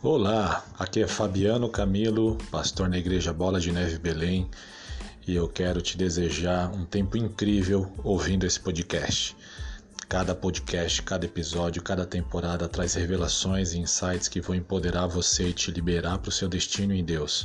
Olá, aqui é Fabiano Camilo, pastor na Igreja Bola de Neve Belém, e eu quero te desejar um tempo incrível ouvindo esse podcast. Cada podcast, cada episódio, cada temporada traz revelações e insights que vão empoderar você e te liberar para o seu destino em Deus.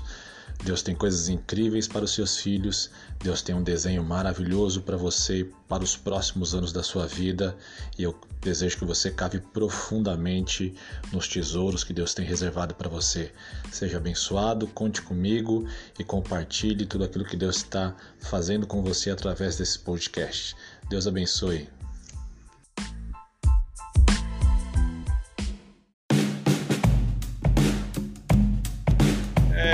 Deus tem coisas incríveis para os seus filhos, Deus tem um desenho maravilhoso para você e para os próximos anos da sua vida, e eu desejo que você cave profundamente nos tesouros que Deus tem reservado para você. Seja abençoado, conte comigo e compartilhe tudo aquilo que Deus está fazendo com você através desse podcast. Deus abençoe.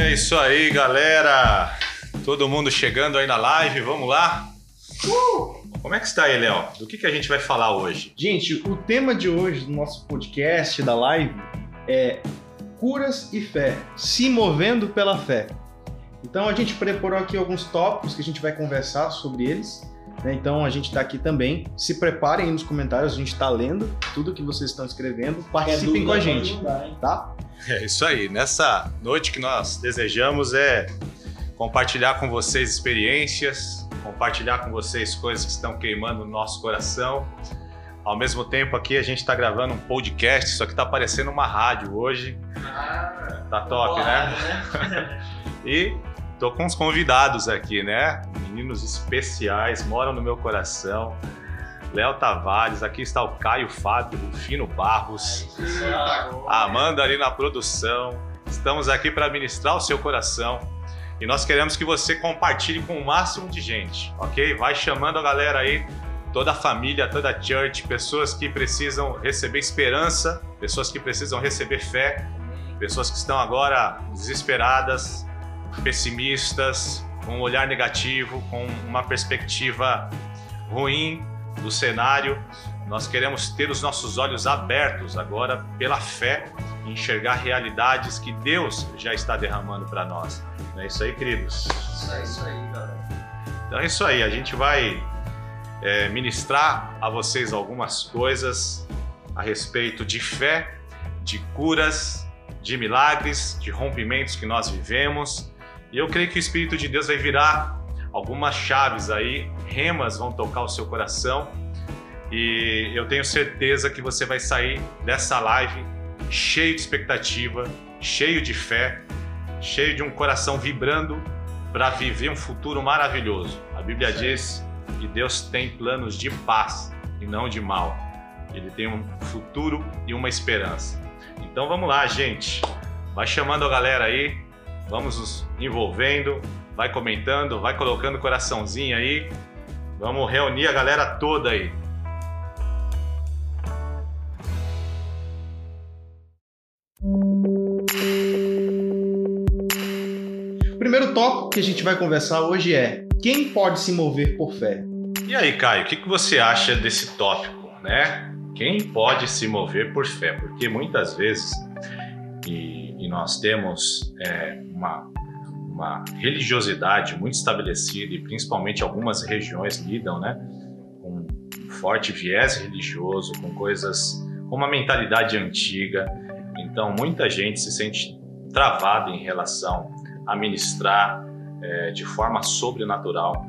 É isso aí, galera. Todo mundo chegando aí na live, vamos lá? Uh! Como é que está aí, Léo? Do que, que a gente vai falar hoje? Gente, o tema de hoje do nosso podcast, da live, é curas e fé, se movendo pela fé. Então a gente preparou aqui alguns tópicos que a gente vai conversar sobre eles. Né? Então a gente está aqui também. Se preparem aí nos comentários, a gente está lendo tudo que vocês estão escrevendo. Participem com a gente, tá? É isso aí. Nessa noite que nós desejamos é compartilhar com vocês experiências, compartilhar com vocês coisas que estão queimando no nosso coração. Ao mesmo tempo aqui a gente está gravando um podcast, só que está parecendo uma rádio hoje. Ah, tá top, né? né? e tô com uns convidados aqui, né? Meninos especiais, moram no meu coração. Léo Tavares, aqui está o Caio Fábio, Fino Barros, Amanda ali na produção. Estamos aqui para ministrar o seu coração e nós queremos que você compartilhe com o máximo de gente, ok? Vai chamando a galera aí, toda a família, toda a church, pessoas que precisam receber esperança, pessoas que precisam receber fé, pessoas que estão agora desesperadas, pessimistas, com um olhar negativo, com uma perspectiva ruim do cenário. Nós queremos ter os nossos olhos abertos agora pela fé e enxergar realidades que Deus já está derramando para nós. Não é isso aí, queridos? É isso aí, galera. Então é isso aí, a gente vai é, ministrar a vocês algumas coisas a respeito de fé, de curas, de milagres, de rompimentos que nós vivemos. E eu creio que o Espírito de Deus vai virar algumas chaves aí, remas vão tocar o seu coração. E eu tenho certeza que você vai sair dessa live cheio de expectativa, cheio de fé, cheio de um coração vibrando para viver um futuro maravilhoso. A Bíblia diz que Deus tem planos de paz e não de mal. Ele tem um futuro e uma esperança. Então vamos lá, gente. Vai chamando a galera aí, vamos nos envolvendo, vai comentando, vai colocando coraçãozinho aí. Vamos reunir a galera toda aí. O primeiro tópico que a gente vai conversar hoje é quem pode se mover por fé? E aí, Caio, o que, que você acha desse tópico, né? Quem pode se mover por fé? Porque muitas vezes, e, e nós temos é, uma, uma religiosidade muito estabelecida, e principalmente algumas regiões lidam, né? Com um forte viés religioso, com coisas, com uma mentalidade antiga. Então, muita gente se sente travada em relação a ministrar é, de forma sobrenatural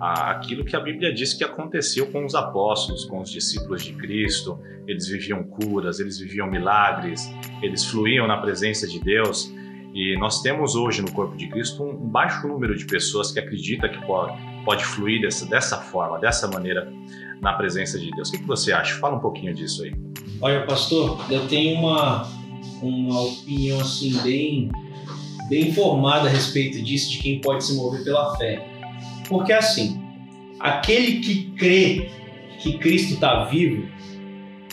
aquilo que a Bíblia diz que aconteceu com os apóstolos, com os discípulos de Cristo. Eles viviam curas, eles viviam milagres, eles fluíam na presença de Deus. E nós temos hoje no corpo de Cristo um baixo número de pessoas que acredita que pode, pode fluir dessa, dessa forma, dessa maneira na presença de Deus. O que você acha? Fala um pouquinho disso aí. Olha, pastor, eu tenho uma, uma opinião assim bem, bem formada a respeito disso, de quem pode se mover pela fé. Porque assim, aquele que crê que Cristo está vivo,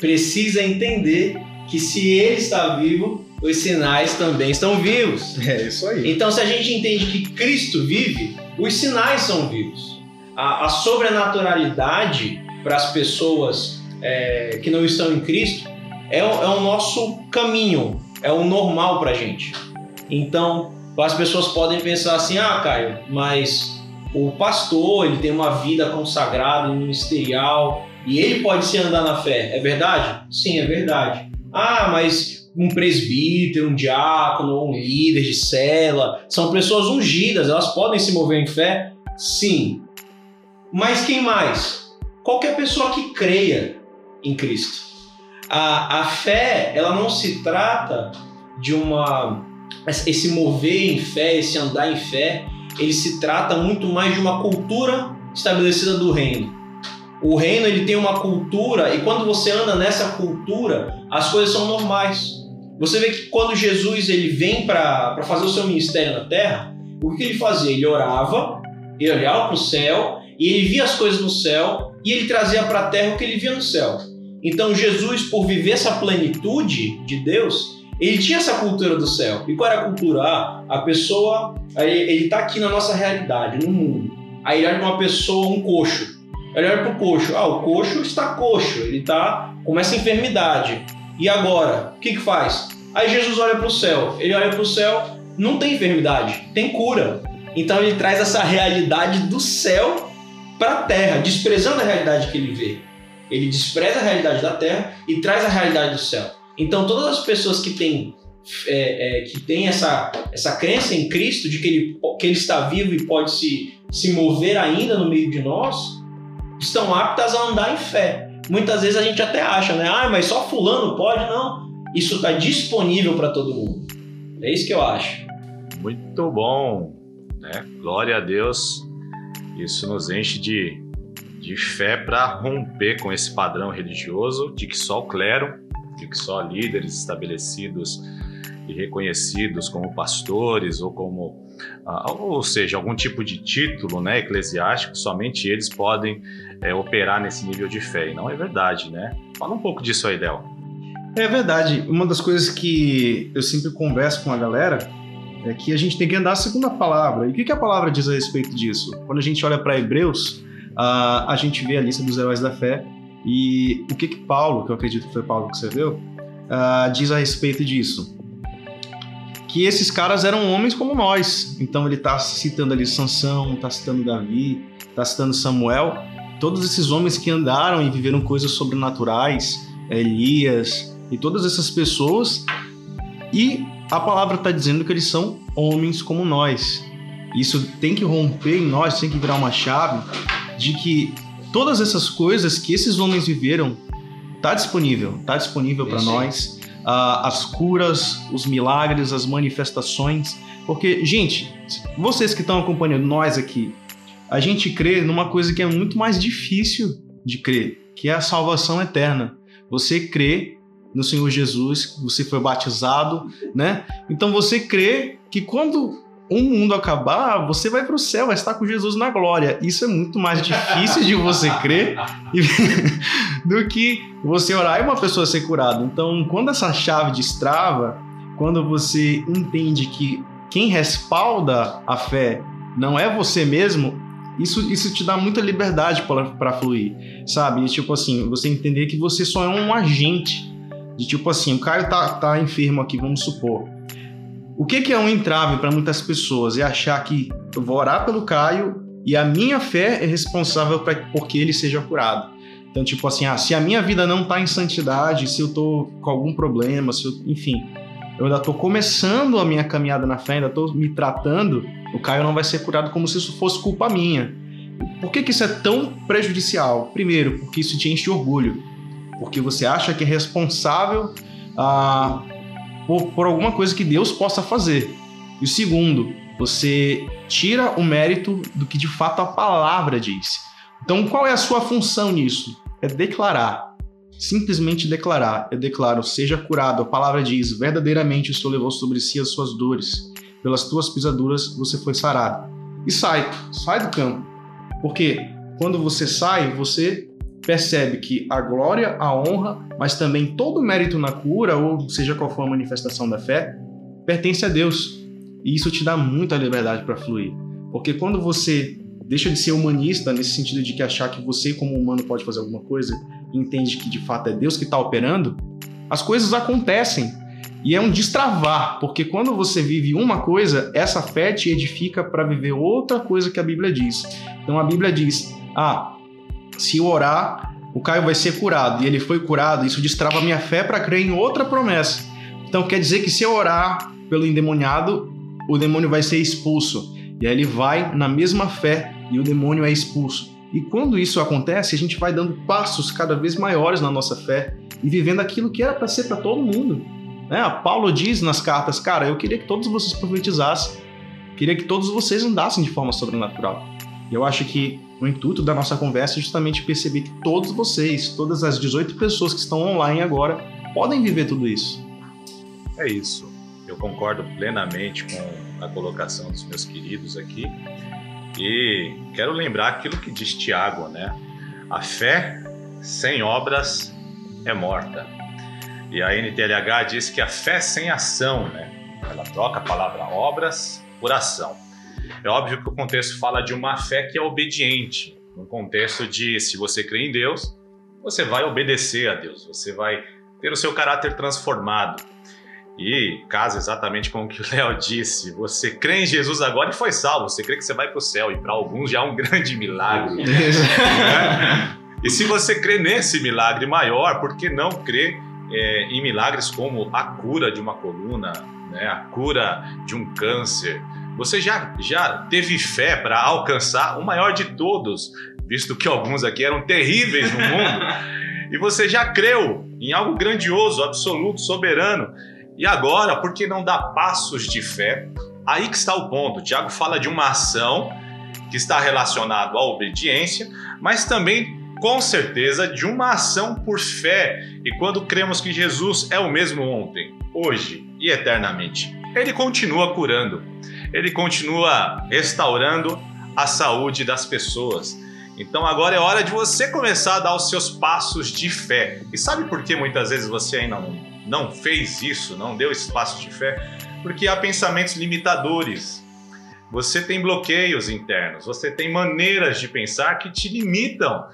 precisa entender que se ele está vivo, os sinais também estão vivos. É isso aí. Então, se a gente entende que Cristo vive, os sinais são vivos. A, a sobrenaturalidade para as pessoas é, que não estão em Cristo é, o- é o nosso caminho, é o normal para a gente. Então, as pessoas podem pensar assim: ah, Caio, mas o pastor ele tem uma vida consagrada, ministerial, e ele pode se andar na fé. É verdade? Sim, é verdade. Ah, mas um presbítero, um diácono um líder de cela. São pessoas ungidas, elas podem se mover em fé? Sim. Mas quem mais? Qualquer pessoa que creia em Cristo. A, a fé, ela não se trata de uma. Esse mover em fé, esse andar em fé, ele se trata muito mais de uma cultura estabelecida do reino. O reino ele tem uma cultura e quando você anda nessa cultura, as coisas são normais. Você vê que quando Jesus ele vem para fazer o seu ministério na terra, o que ele fazia? Ele orava, ele olhava para o céu e ele via as coisas no céu e ele trazia para a terra o que ele via no céu. Então Jesus, por viver essa plenitude de Deus, ele tinha essa cultura do céu. E qual era a cultura? Ah, a pessoa, ele está aqui na nossa realidade, no mundo. Aí ele olha para uma pessoa, um coxo. Ele olha para o coxo. Ah, o coxo está coxo, ele está com essa enfermidade. E agora? O que, que faz? Aí Jesus olha para o céu. Ele olha para o céu, não tem enfermidade, tem cura. Então ele traz essa realidade do céu para a terra, desprezando a realidade que ele vê. Ele despreza a realidade da terra e traz a realidade do céu. Então todas as pessoas que têm é, é, que têm essa, essa crença em Cristo de que ele, que ele está vivo e pode se, se mover ainda no meio de nós, estão aptas a andar em fé. Muitas vezes a gente até acha, né? Ah, mas só fulano pode? Não. Isso está disponível para todo mundo. É isso que eu acho. Muito bom. Né? Glória a Deus. Isso nos enche de, de fé para romper com esse padrão religioso de que só o clero, de que só líderes estabelecidos e reconhecidos como pastores ou como ah, ou seja, algum tipo de título né, eclesiástico, somente eles podem é, operar nesse nível de fé. E não é verdade, né? Fala um pouco disso aí, Del. É verdade. Uma das coisas que eu sempre converso com a galera é que a gente tem que andar segundo a palavra. E o que, a palavra diz a respeito disso? Quando a gente olha para Hebreus, uh, a gente vê a lista dos heróis da fé e o que, que Paulo, que eu acredito que foi Paulo que escreveu, uh, diz a respeito disso que esses caras eram homens como nós. Então ele está citando ali Sansão, está citando Davi, está citando Samuel, todos esses homens que andaram e viveram coisas sobrenaturais, Elias e todas essas pessoas. E a palavra está dizendo que eles são homens como nós. Isso tem que romper em nós, tem que virar uma chave de que todas essas coisas que esses homens viveram tá disponível, tá disponível para nós uh, as curas, os milagres, as manifestações. Porque, gente, vocês que estão acompanhando nós aqui, a gente crê numa coisa que é muito mais difícil de crer, que é a salvação eterna. Você crê no Senhor Jesus, você foi batizado, né? Então você crê que quando um mundo acabar, você vai para o céu, vai estar com Jesus na glória. Isso é muito mais difícil de você crer do que você orar e uma pessoa ser curada. Então, quando essa chave destrava, quando você entende que quem respalda a fé não é você mesmo, isso, isso te dá muita liberdade para fluir, sabe? E, tipo assim, você entender que você só é um agente. De tipo assim, o Caio tá, tá enfermo aqui, vamos supor. O que, que é um entrave para muitas pessoas? É achar que eu vou orar pelo Caio e a minha fé é responsável para que ele seja curado. Então, tipo assim, ah, se a minha vida não está em santidade, se eu estou com algum problema, se eu, enfim, eu ainda estou começando a minha caminhada na fé, ainda estou me tratando, o Caio não vai ser curado como se isso fosse culpa minha. Por que, que isso é tão prejudicial? Primeiro, porque isso te enche de orgulho. Porque você acha que é responsável ah, por, por alguma coisa que Deus possa fazer. E o segundo, você tira o mérito do que de fato a palavra diz. Então, qual é a sua função nisso? É declarar. Simplesmente declarar. Eu declaro, seja curado. A palavra diz: verdadeiramente o Senhor levou sobre si as suas dores. Pelas tuas pisaduras você foi sarado. E sai, sai do campo. Porque quando você sai, você percebe que a glória, a honra, mas também todo o mérito na cura, ou seja qual for a manifestação da fé, pertence a Deus. E isso te dá muita liberdade para fluir. Porque quando você deixa de ser humanista, nesse sentido de que achar que você, como humano, pode fazer alguma coisa, e entende que de fato é Deus que está operando, as coisas acontecem. E é um destravar, porque quando você vive uma coisa, essa fé te edifica para viver outra coisa que a Bíblia diz. Então a Bíblia diz: ah, se orar, o Caio vai ser curado. E ele foi curado. Isso destrava minha fé para crer em outra promessa. Então quer dizer que se eu orar pelo endemoniado, o demônio vai ser expulso. E aí ele vai na mesma fé e o demônio é expulso. E quando isso acontece, a gente vai dando passos cada vez maiores na nossa fé e vivendo aquilo que era para ser para todo mundo. Né? Paulo diz nas cartas, cara, eu queria que todos vocês profetizassem, queria que todos vocês andassem de forma sobrenatural. Eu acho que o intuito da nossa conversa é justamente perceber que todos vocês, todas as 18 pessoas que estão online agora, podem viver tudo isso. É isso. Eu concordo plenamente com a colocação dos meus queridos aqui. E quero lembrar aquilo que diz Tiago, né? A fé sem obras é morta. E a NTLH diz que a fé sem ação, né? Ela troca a palavra obras por ação. É óbvio que o contexto fala de uma fé que é obediente, no contexto de se você crê em Deus, você vai obedecer a Deus, você vai ter o seu caráter transformado. E casa exatamente com o que o Léo disse, você crê em Jesus agora e foi salvo, você crê que você vai para o céu, e para alguns já é um grande milagre. né? E se você crê nesse milagre maior, por que não crer é, em milagres como a cura de uma coluna, né? a cura de um câncer? Você já, já teve fé para alcançar o maior de todos, visto que alguns aqui eram terríveis no mundo, e você já creu em algo grandioso, absoluto, soberano. E agora, por que não dar passos de fé? Aí que está o ponto. O Tiago fala de uma ação que está relacionado à obediência, mas também com certeza de uma ação por fé. E quando cremos que Jesus é o mesmo ontem, hoje e eternamente, ele continua curando ele continua restaurando a saúde das pessoas. Então agora é hora de você começar a dar os seus passos de fé. E sabe por que muitas vezes você ainda não, não fez isso, não deu esse passo de fé? Porque há pensamentos limitadores. Você tem bloqueios internos, você tem maneiras de pensar que te limitam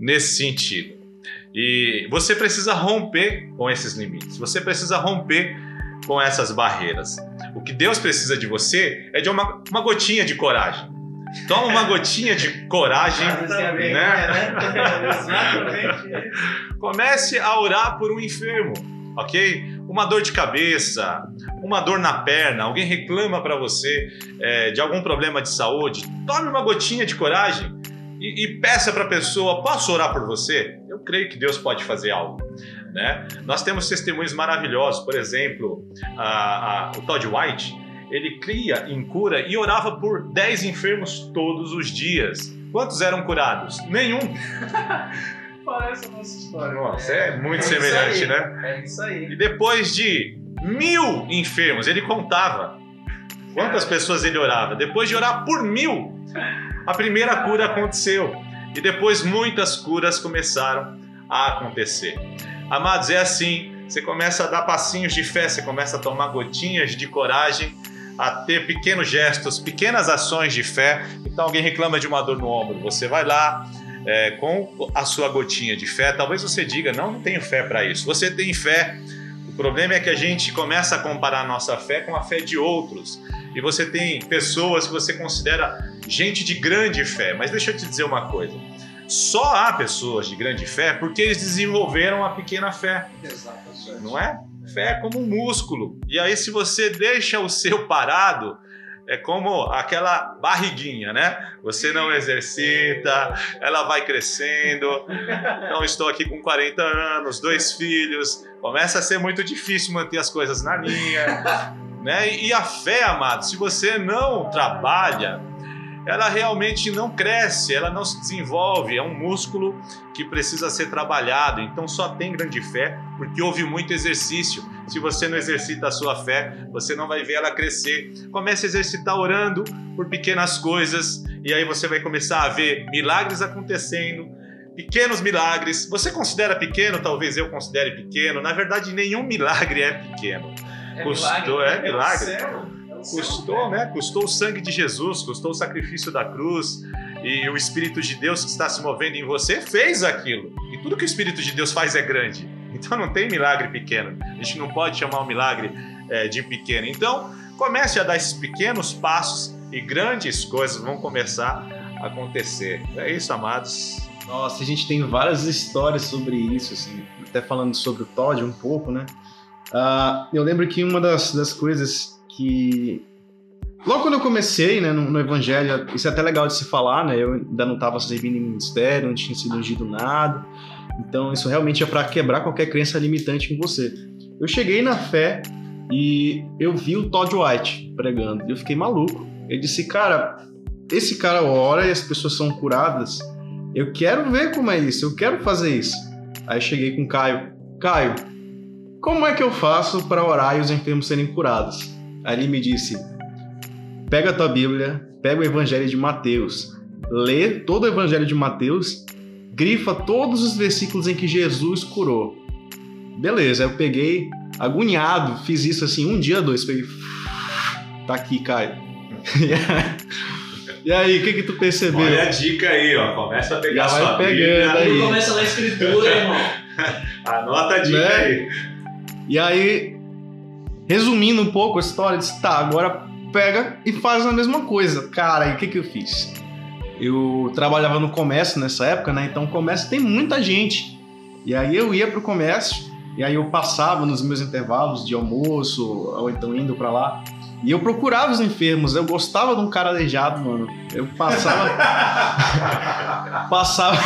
nesse sentido. E você precisa romper com esses limites, você precisa romper com essas barreiras. O que Deus precisa de você é de uma, uma gotinha de coragem. Toma uma gotinha de coragem, né? né? Comece a orar por um enfermo, ok? Uma dor de cabeça, uma dor na perna, alguém reclama para você é, de algum problema de saúde. Tome uma gotinha de coragem e, e peça para a pessoa: posso orar por você? Eu creio que Deus pode fazer algo. Né? Nós temos testemunhos maravilhosos, por exemplo, a, a, o Todd White, ele cria em cura e orava por 10 enfermos todos os dias. Quantos eram curados? Nenhum. Parece a nossa história. Nossa, é, é muito é semelhante, né? É isso aí. E depois de mil enfermos, ele contava quantas pessoas ele orava. Depois de orar por mil, a primeira cura aconteceu. E depois muitas curas começaram a acontecer. Amados, é assim. Você começa a dar passinhos de fé, você começa a tomar gotinhas de coragem, a ter pequenos gestos, pequenas ações de fé. Então, alguém reclama de uma dor no ombro, você vai lá é, com a sua gotinha de fé. Talvez você diga: Não, não tenho fé para isso. Você tem fé. O problema é que a gente começa a comparar a nossa fé com a fé de outros. E você tem pessoas que você considera gente de grande fé. Mas deixa eu te dizer uma coisa só há pessoas de grande fé porque eles desenvolveram a pequena fé. Exatamente. Não é? Fé é como um músculo. E aí, se você deixa o seu parado, é como aquela barriguinha, né? Você não exercita, ela vai crescendo. Então, estou aqui com 40 anos, dois filhos. Começa a ser muito difícil manter as coisas na linha. Né? E a fé, amado, se você não trabalha, ela realmente não cresce, ela não se desenvolve, é um músculo que precisa ser trabalhado. Então só tem grande fé porque houve muito exercício. Se você não exercita a sua fé, você não vai ver ela crescer. Comece a exercitar orando por pequenas coisas e aí você vai começar a ver milagres acontecendo. Pequenos milagres. Você considera pequeno? Talvez eu considere pequeno. Na verdade, nenhum milagre é pequeno. É Custou, milagre. é milagre. É Custou, né? Custou o sangue de Jesus, custou o sacrifício da cruz. E o Espírito de Deus que está se movendo em você fez aquilo. E tudo que o Espírito de Deus faz é grande. Então não tem milagre pequeno. A gente não pode chamar o milagre é, de pequeno. Então comece a dar esses pequenos passos e grandes coisas vão começar a acontecer. É isso, amados. Nossa, a gente tem várias histórias sobre isso, assim, até falando sobre o Todd um pouco, né? Uh, eu lembro que uma das, das coisas que. Logo quando eu comecei né, no, no, Evangelho, isso é até legal de se falar, né? Eu ainda não estava servindo em ministério, não tinha sido ungido nada. Então, isso realmente é para quebrar qualquer crença limitante em você. Eu cheguei na fé e eu vi o Todd White pregando. E eu fiquei maluco. Ele disse, cara, esse cara ora e as pessoas são curadas. Eu quero ver como é isso, eu quero fazer isso. Aí cheguei com o Caio. Caio, como é que eu faço para orar e os enfermos serem curados? Aí ele me disse: pega a tua Bíblia, pega o Evangelho de Mateus, lê todo o Evangelho de Mateus, grifa todos os versículos em que Jesus curou. Beleza, eu peguei, agoniado, fiz isso assim um dia, dois, peguei. Tá aqui, Caio. E aí, o que que tu percebeu? Olha a dica aí, ó. Começa a pegar Já sua vai pegando Aí. Começa a ler escritura, irmão. Anota a dica né? aí. E aí, resumindo um pouco a história, disse, tá, agora pega e faz a mesma coisa. Cara, e o que que eu fiz? Eu trabalhava no comércio nessa época, né? Então, comércio tem muita gente. E aí eu ia pro comércio, e aí eu passava nos meus intervalos de almoço, ou então indo para lá, e eu procurava os enfermos, eu gostava de um cara aleijado, mano. Eu passava. passava.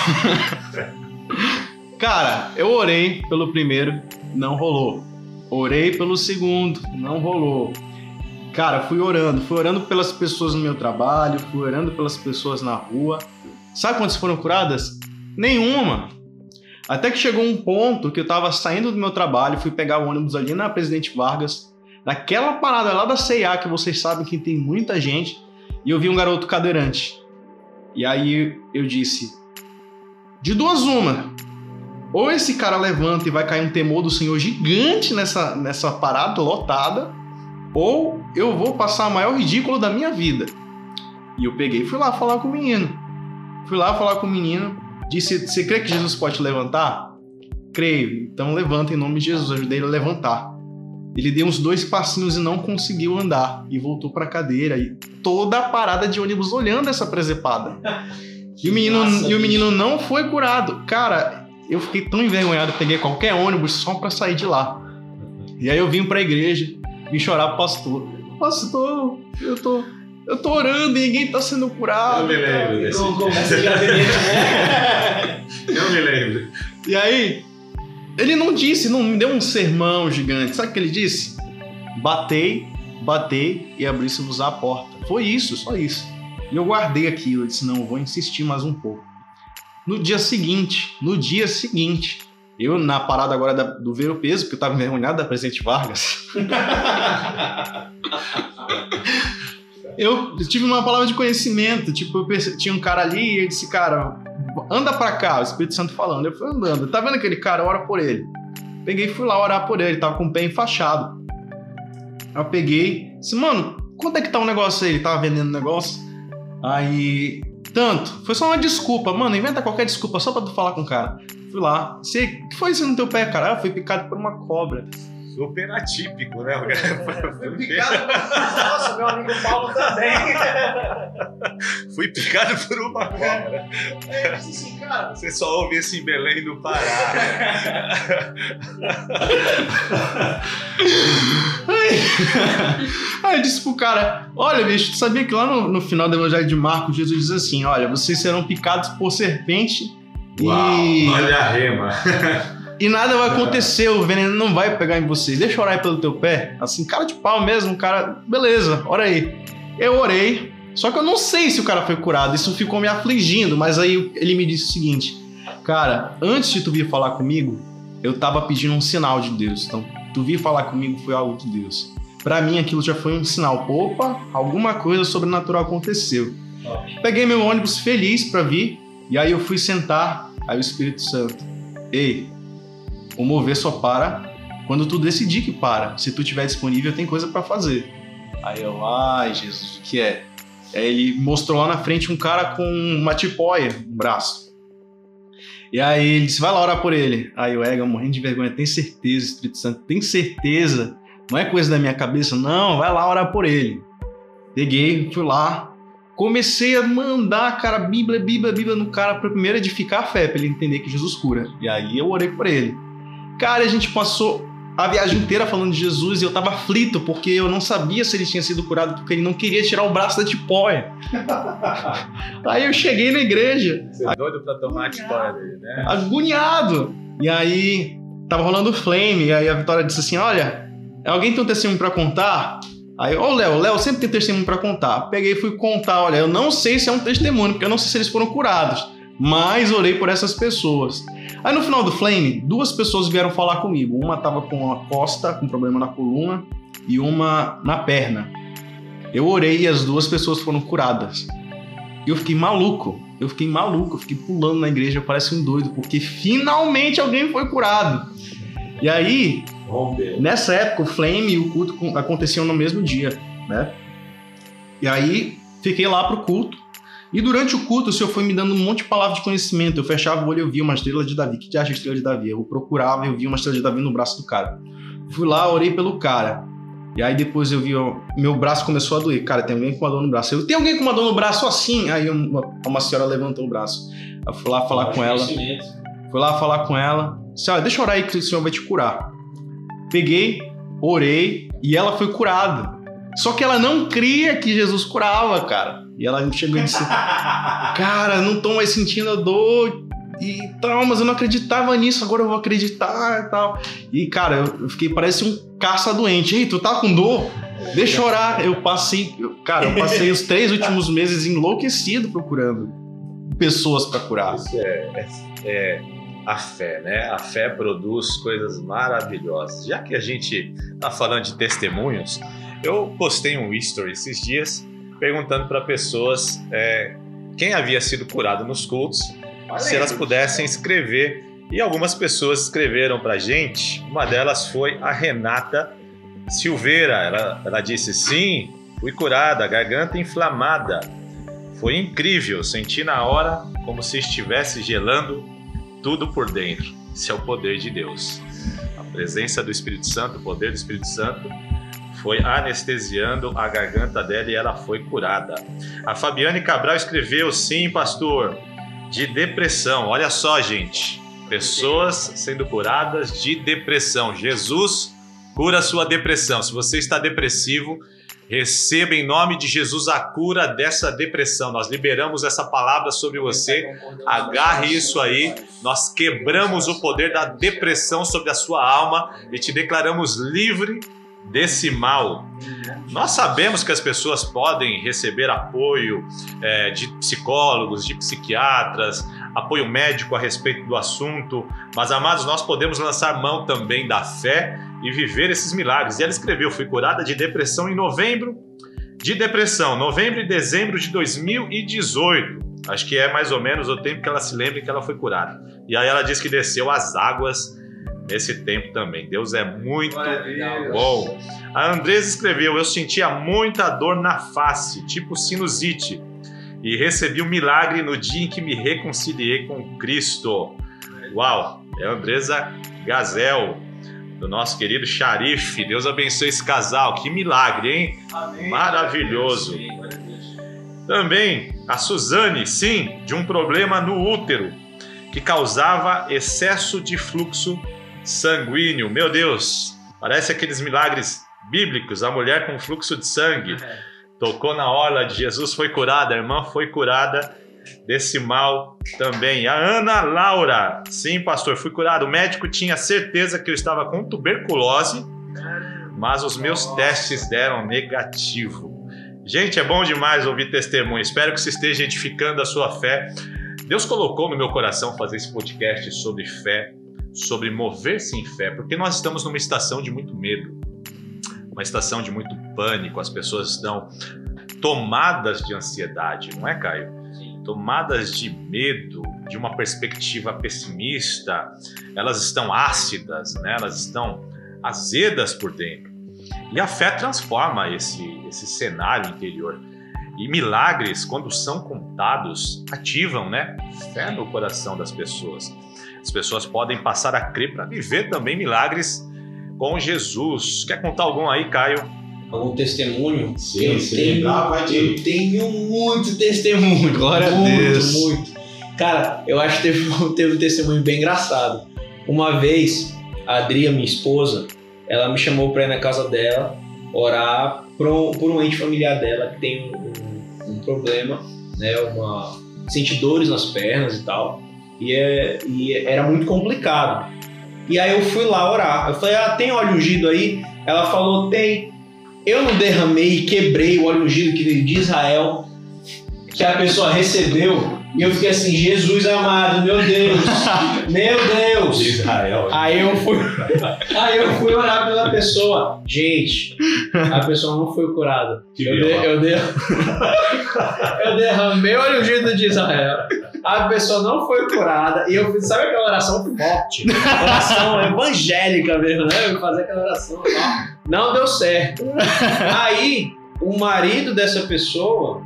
cara, eu orei pelo primeiro, não rolou. Orei pelo segundo, não rolou. Cara, fui orando, fui orando pelas pessoas no meu trabalho, fui orando pelas pessoas na rua. Sabe quantas foram curadas? Nenhuma. Até que chegou um ponto que eu tava saindo do meu trabalho, fui pegar o ônibus ali na Presidente Vargas naquela parada lá da CIA, que vocês sabem que tem muita gente, e eu vi um garoto cadeirante. E aí eu disse: de duas uma. Ou esse cara levanta e vai cair um temor do Senhor gigante nessa, nessa parada lotada, ou eu vou passar o maior ridículo da minha vida. E eu peguei e fui lá falar com o menino. Fui lá falar com o menino, disse: Você crê que Jesus pode levantar? Creio. Então levanta em nome de Jesus, ajudei ele a levantar. Ele deu uns dois passinhos e não conseguiu andar e voltou para a cadeira e toda a parada de ônibus olhando essa presepada. E o menino, Nossa, e o menino não foi curado. Cara, eu fiquei tão envergonhado, peguei qualquer ônibus só para sair de lá. E aí eu vim para a igreja, vim chorar pro pastor. Pastor, eu tô eu tô orando e ninguém tá sendo curado. Eu me lembro desse. Eu me lembro. E aí, ele não disse, não me deu um sermão gigante. Sabe o que ele disse? Batei, batei e abri-se-vos a porta. Foi isso, só isso. E eu guardei aquilo. Eu disse: não, vou insistir mais um pouco. No dia seguinte, no dia seguinte, eu na parada agora da, do ver o peso, porque eu tava envergonhado da Presidente Vargas. eu tive uma palavra de conhecimento. Tipo, eu perce... tinha um cara ali e eu disse, cara, anda pra cá, o Espírito Santo falando. Eu fui andando. Tá vendo aquele cara? Ora por ele. Peguei e fui lá orar por ele. Ele tava com o pé enfaixado. Eu peguei, disse, mano, quanto é que tá o um negócio aí? Ele tava vendendo negócio. Aí, tanto. Foi só uma desculpa. Mano, inventa qualquer desculpa só pra tu falar com o cara. Fui lá. Você, o que foi isso no teu pé, cara? Ah, fui picado por uma cobra super atípico, né? O cara foi, picado. Nossa, meu amigo Paulo também. Fui picado por uma cobra. É, assim, cara. Você só ouve esse em Belém do Pará. Aí eu disse pro cara: Olha, bicho, tu sabia que lá no, no final do Evangelho de Marcos, Jesus diz assim: Olha, vocês serão picados por serpente. Uau, e... Olha a rema. E nada vai acontecer, o veneno não vai pegar em você. Deixa eu orar aí pelo teu pé. Assim, cara de pau mesmo, cara. Beleza, ora aí. Eu orei, só que eu não sei se o cara foi curado. Isso ficou me afligindo, mas aí ele me disse o seguinte: Cara, antes de tu vir falar comigo, eu tava pedindo um sinal de Deus. Então, tu vir falar comigo foi algo de Deus. Para mim, aquilo já foi um sinal. Opa, alguma coisa sobrenatural aconteceu. Peguei meu ônibus feliz para vir, e aí eu fui sentar. Aí o Espírito Santo, ei, o mover só para quando tu decidir que para. Se tu tiver disponível, tem coisa para fazer. Aí eu, ai Jesus, o que é? Aí ele mostrou lá na frente um cara com uma tipóia no braço. E aí ele disse, vai lá orar por ele. Aí o Ega, morrendo de vergonha, tem certeza, Espírito Santo, tem certeza. Não é coisa da minha cabeça, não, vai lá orar por ele. Peguei, fui lá, comecei a mandar, cara, Bíblia, Bíblia, Bíblia no cara para primeiro edificar a fé, para ele entender que Jesus cura. E aí eu orei por ele. Cara, a gente passou a viagem inteira falando de Jesus e eu tava aflito porque eu não sabia se ele tinha sido curado porque ele não queria tirar o braço da tipóia. aí eu cheguei na igreja. Você é doido pra tomar tipóia dele, né? Agoniado. E aí tava rolando o flame e aí a Vitória disse assim: Olha, alguém tem um testemunho pra contar? Aí, ô Léo, Léo sempre tem testemunho para contar. Peguei e fui contar, olha, eu não sei se é um testemunho, porque eu não sei se eles foram curados, mas orei por essas pessoas. Aí no final do Flame, duas pessoas vieram falar comigo. Uma tava com uma costa, com problema na coluna, e uma na perna. Eu orei e as duas pessoas foram curadas. Eu fiquei maluco. Eu fiquei maluco, eu fiquei pulando na igreja, parece um doido, porque finalmente alguém foi curado. E aí, Nessa época, o Flame e o culto aconteciam no mesmo dia, né? E aí, fiquei lá pro culto. E durante o culto, o Senhor foi me dando um monte de palavras de conhecimento. Eu fechava o olho e eu via uma estrela de Davi. Que acha estrela de Davi? Eu procurava e eu via uma estrela de Davi no braço do cara. Fui lá, orei pelo cara. E aí depois eu vi, ó, meu braço começou a doer. Cara, tem alguém com uma dor no braço. Eu tenho alguém com uma dor no braço assim. Aí uma, uma senhora levantou o braço. Eu fui lá falar com ela. Fui lá falar com ela. Disse, olha, deixa eu orar aí que o Senhor vai te curar. Peguei, orei e ela foi curada. Só que ela não cria que Jesus curava, cara. E ela chegou e disse: Cara, não tô mais sentindo a dor e tal, mas eu não acreditava nisso, agora eu vou acreditar e tal. E, cara, eu fiquei, parece um caça doente. Ei, tu tá com dor? Deixa eu orar. Eu passei, cara, eu passei os três últimos meses enlouquecido procurando pessoas para curar. Isso é, é, é a fé, né? A fé produz coisas maravilhosas. Já que a gente está falando de testemunhos, eu postei um history esses dias perguntando para pessoas é, quem havia sido curado nos cultos, Valeu. se elas pudessem escrever. E algumas pessoas escreveram para gente. Uma delas foi a Renata Silveira. Ela, ela disse: Sim, fui curada, garganta inflamada. Foi incrível, senti na hora como se estivesse gelando tudo por dentro. Isso é o poder de Deus. A presença do Espírito Santo, o poder do Espírito Santo, foi anestesiando a garganta dela e ela foi curada. A Fabiane Cabral escreveu: sim, pastor, de depressão. Olha só, gente. Pessoas sendo curadas de depressão. Jesus cura sua depressão. Se você está depressivo, Receba em nome de Jesus a cura dessa depressão. Nós liberamos essa palavra sobre você. Agarre isso aí. Nós quebramos o poder da depressão sobre a sua alma e te declaramos livre desse mal. Nós sabemos que as pessoas podem receber apoio é, de psicólogos, de psiquiatras, apoio médico a respeito do assunto, mas amados, nós podemos lançar mão também da fé e viver esses milagres. E ela escreveu: fui curada de depressão em novembro, de depressão, novembro e dezembro de 2018. Acho que é mais ou menos o tempo que ela se lembra que ela foi curada. E aí ela diz que desceu as águas nesse tempo também. Deus é muito bom. A Andresa escreveu: Eu sentia muita dor na face, tipo sinusite, e recebi um milagre no dia em que me reconciliei com Cristo. Uau! É a Andresa Gazel, do nosso querido Xarife. Deus abençoe esse casal. Que milagre, hein? Amém. Maravilhoso. Também a Suzane, sim, de um problema no útero que causava excesso de fluxo sanguíneo. Meu Deus, parece aqueles milagres bíblicos. A mulher com fluxo de sangue é. tocou na orla de Jesus, foi curada. A irmã foi curada desse mal também. A Ana Laura, sim, pastor, fui curado. O médico tinha certeza que eu estava com tuberculose, mas os meus testes deram negativo. Gente, é bom demais ouvir testemunho. Espero que você esteja edificando a sua fé. Deus colocou no meu coração fazer esse podcast sobre fé sobre mover-se em fé, porque nós estamos numa estação de muito medo, uma estação de muito pânico, as pessoas estão tomadas de ansiedade, não é, Caio? Sim. Tomadas de medo, de uma perspectiva pessimista, elas estão ácidas, né? elas estão azedas por dentro. E a fé transforma esse, esse cenário interior. E milagres, quando são contados, ativam né? fé no coração das pessoas. As pessoas podem passar a crer para viver também milagres com Jesus. Quer contar algum aí, Caio? Algum testemunho? Sim, eu, tenho, eu tenho muito testemunho. Glória muito, a Deus. Muito. Cara, eu acho que teve, teve um testemunho bem engraçado. Uma vez, a Adria, minha esposa, ela me chamou pra ir na casa dela orar por um, por um ente familiar dela que tem um, um, um problema, né? Uma sente dores nas pernas e tal. E, é, e era muito complicado. E aí eu fui lá orar. Eu falei, ah, tem óleo ungido aí? Ela falou, tem. Eu não derramei e quebrei o óleo ungido que veio de Israel, que a pessoa recebeu. E eu fiquei assim, Jesus amado, meu Deus, meu Deus. Israel. Aí eu fui, aí eu fui orar pela pessoa. Gente, a pessoa não foi curada. Que Eu, de, eu, de, eu derramei o óleo ungido de Israel. A pessoa não foi curada. E eu fiz, sabe aquela oração forte? Oração evangélica mesmo, né? Eu fazer aquela oração. Não deu certo. Aí, o marido dessa pessoa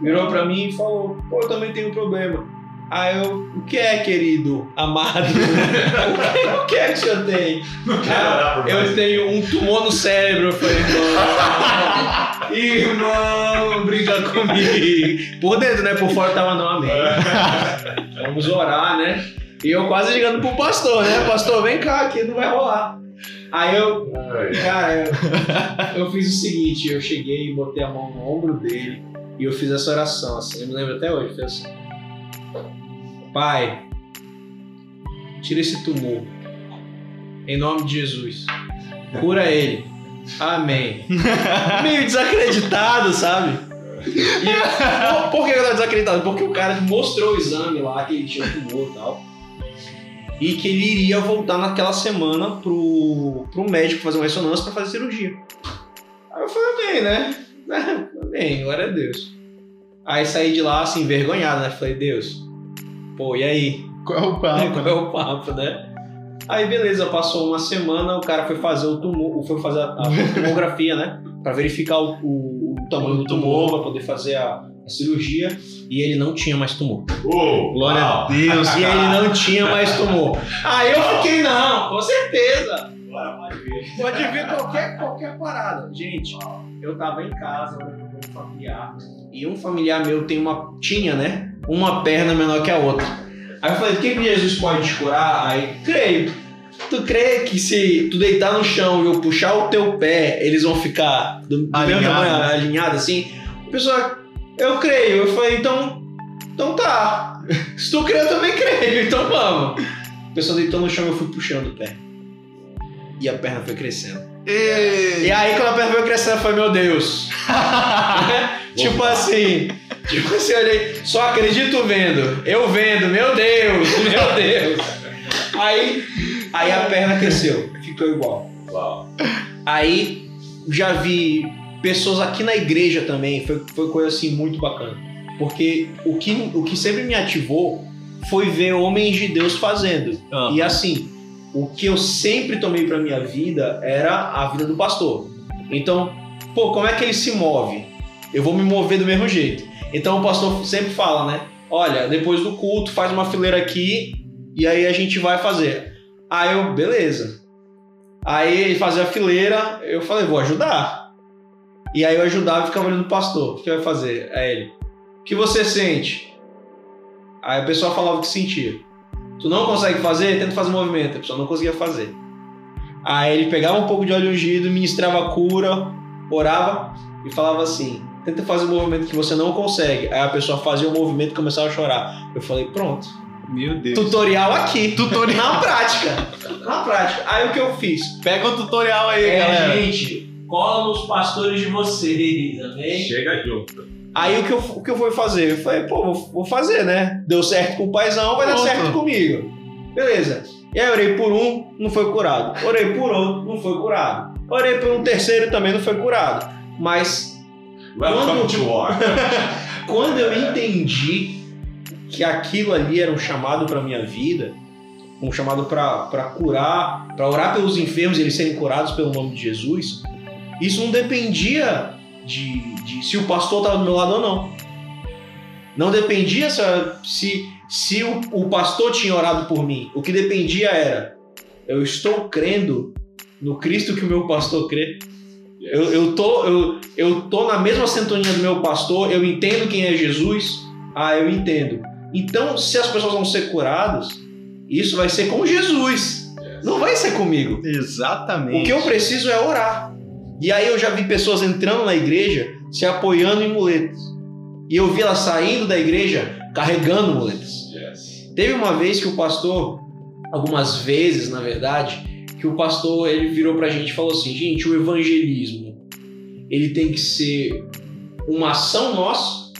virou pra mim e falou: Pô, eu também tenho um problema. Aí eu, o que é, querido, amado? o, que, é que o senhor tem? Ah, eu tenho um tumor no cérebro. Eu falei, irmão, irmão, briga comigo. Por dentro, né? Por fora tava não, amém. Vamos orar, né? E eu quase ligando pro pastor, né? Pastor, vem cá, que não vai rolar. Aí eu, cara, eu, eu fiz o seguinte, eu cheguei e botei a mão no ombro dele e eu fiz essa oração, assim, eu me lembro até hoje, eu fiz assim. Pai, tira esse tumor. Em nome de Jesus. Cura ele. Amém. Meio desacreditado, sabe? E, por, que eu tava desacreditado? Porque o cara mostrou o exame lá, que ele tinha um tumor e tal. E que ele iria voltar naquela semana pro, pro médico fazer uma ressonância pra fazer cirurgia. Aí eu falei, bem, né? Amém, glória a Deus. Aí saí de lá assim, envergonhado, né? Falei, Deus, pô, e aí? Qual é o papo? Qual é o papo, né? Aí beleza, passou uma semana, o cara foi fazer o tumor, foi fazer a, a tomografia, né? Pra verificar o, o- o tamanho do tumor, pra poder fazer a, a cirurgia. E ele não tinha mais tumor. Oh, Glória a. Deus. E ele não tinha mais tumor. Aí eu fiquei, não, com certeza. Pode vir qualquer, qualquer parada. Gente, eu tava em casa, com um familiar. E um familiar meu tem uma. Tinha, né? Uma perna menor que a outra. Aí eu falei, o que, que Jesus pode te curar? Aí, creio. Tu crê que se tu deitar no chão e eu puxar o teu pé, eles vão ficar do, do Alinhado, tamanho, né? alinhado assim? A pessoa, eu creio. Eu falei, então. Então tá. Se tu crê, eu também creio. Então vamos. A pessoa deitou no chão e eu fui puxando o pé. E a perna foi crescendo. Ei. E aí quando a perna foi crescendo, falei, meu Deus. tipo assim, tipo assim, eu olhei, só acredito vendo. Eu vendo, meu Deus, meu Deus. Aí, aí a perna cresceu, ficou igual. Uau. Aí já vi pessoas aqui na igreja também, foi, foi coisa assim muito bacana. Porque o que, o que sempre me ativou foi ver homens de Deus fazendo. Ah. E assim, o que eu sempre tomei pra minha vida era a vida do pastor. Então, pô, como é que ele se move? Eu vou me mover do mesmo jeito. Então o pastor sempre fala, né? Olha, depois do culto, faz uma fileira aqui e aí a gente vai fazer. Aí eu, beleza. Aí ele fazia a fileira, eu falei, vou ajudar. E aí eu ajudava e ficava olhando o pastor. O que vai fazer? Aí ele, o que você sente? Aí a pessoa falava o que sentia. Tu não consegue fazer? Tenta fazer um movimento. A pessoa não conseguia fazer. Aí ele pegava um pouco de óleo ungido, ministrava a cura, orava e falava assim: tenta fazer um movimento que você não consegue. Aí a pessoa fazia o movimento e começava a chorar. Eu falei: pronto. Meu Deus. Tutorial aqui. Tutorial. Na prática. Na prática. Aí o que eu fiz? Pega o tutorial aí, É, galera. gente, cola nos pastores de vocês, amém? Chega junto. Aí o que eu, o que eu fui fazer? Eu falei, pô, vou, fazer, né? Deu certo com o paizão, vai dar Pronto. certo comigo. Beleza. E aí orei por um, não foi curado. Orei por outro, não foi curado. Orei por um terceiro, também não foi curado. Mas Welcome Quando- quando eu entendi que aquilo ali era um chamado para minha vida, um chamado para curar, para orar pelos enfermos e eles serem curados pelo nome de Jesus, isso não dependia de, de se o pastor estava do meu lado ou não. Não dependia se, se, se o, o pastor tinha orado por mim. O que dependia era: eu estou crendo no Cristo que o meu pastor crê. Eu, eu, tô, eu, eu tô na mesma sintonia do meu pastor, eu entendo quem é Jesus. Ah, eu entendo. Então, se as pessoas vão ser curadas, isso vai ser com Jesus. Não vai ser comigo. Exatamente. O que eu preciso é orar. E aí eu já vi pessoas entrando na igreja se apoiando em muletas. E eu vi elas saindo da igreja carregando muletas. Yes. Teve uma vez que o pastor, algumas vezes na verdade, que o pastor ele virou pra gente e falou assim: gente, o evangelismo ele tem que ser uma ação nossa,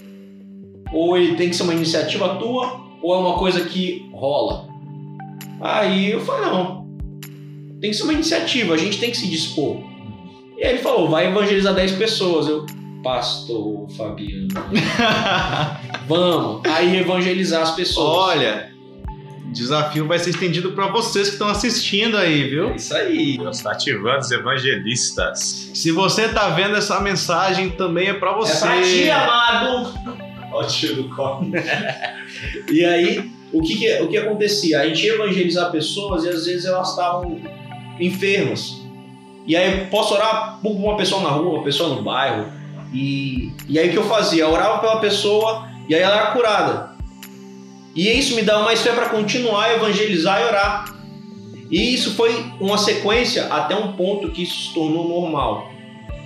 ou ele tem que ser uma iniciativa tua, ou é uma coisa que rola. Aí eu falei: não, tem que ser uma iniciativa, a gente tem que se dispor. E aí ele falou: vai evangelizar 10 pessoas. Eu, pastor Fabiano, vamos. Aí evangelizar as pessoas. Olha, o desafio vai ser estendido para vocês que estão assistindo aí, viu? É isso aí. Deus está ativando os evangelistas. Se você tá vendo essa mensagem, também é para você. É pra ti, amado. Olha o tio do copo. E aí, o que, que- o que acontecia? A gente ia evangelizar pessoas e às vezes elas estavam enfermas. E aí, posso orar por uma pessoa na rua, uma pessoa no bairro. E, e aí, o que eu fazia? Eu orava pela pessoa e aí ela era curada. E isso me dava mais fé para continuar a evangelizar e orar. E isso foi uma sequência até um ponto que isso se tornou normal.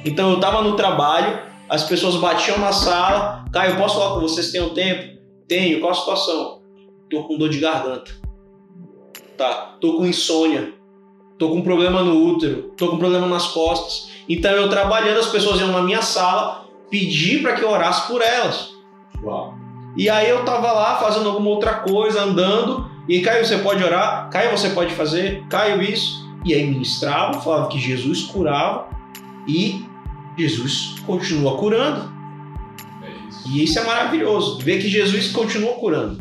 Então, eu estava no trabalho, as pessoas batiam na sala. Caio, posso falar com vocês? Tem um tempo? Tenho. Qual a situação? Tô com dor de garganta. Tá. Tô com insônia. Tô com problema no útero. Tô com problema nas costas. Então eu trabalhando, as pessoas iam na minha sala pedir para que eu orasse por elas. Uau. E aí eu tava lá fazendo alguma outra coisa, andando. E Caio, você pode orar? Caio, você pode fazer? Caio, isso. E aí ministrava, falava que Jesus curava. E Jesus continua curando. É isso. E isso é maravilhoso. Ver que Jesus continua curando.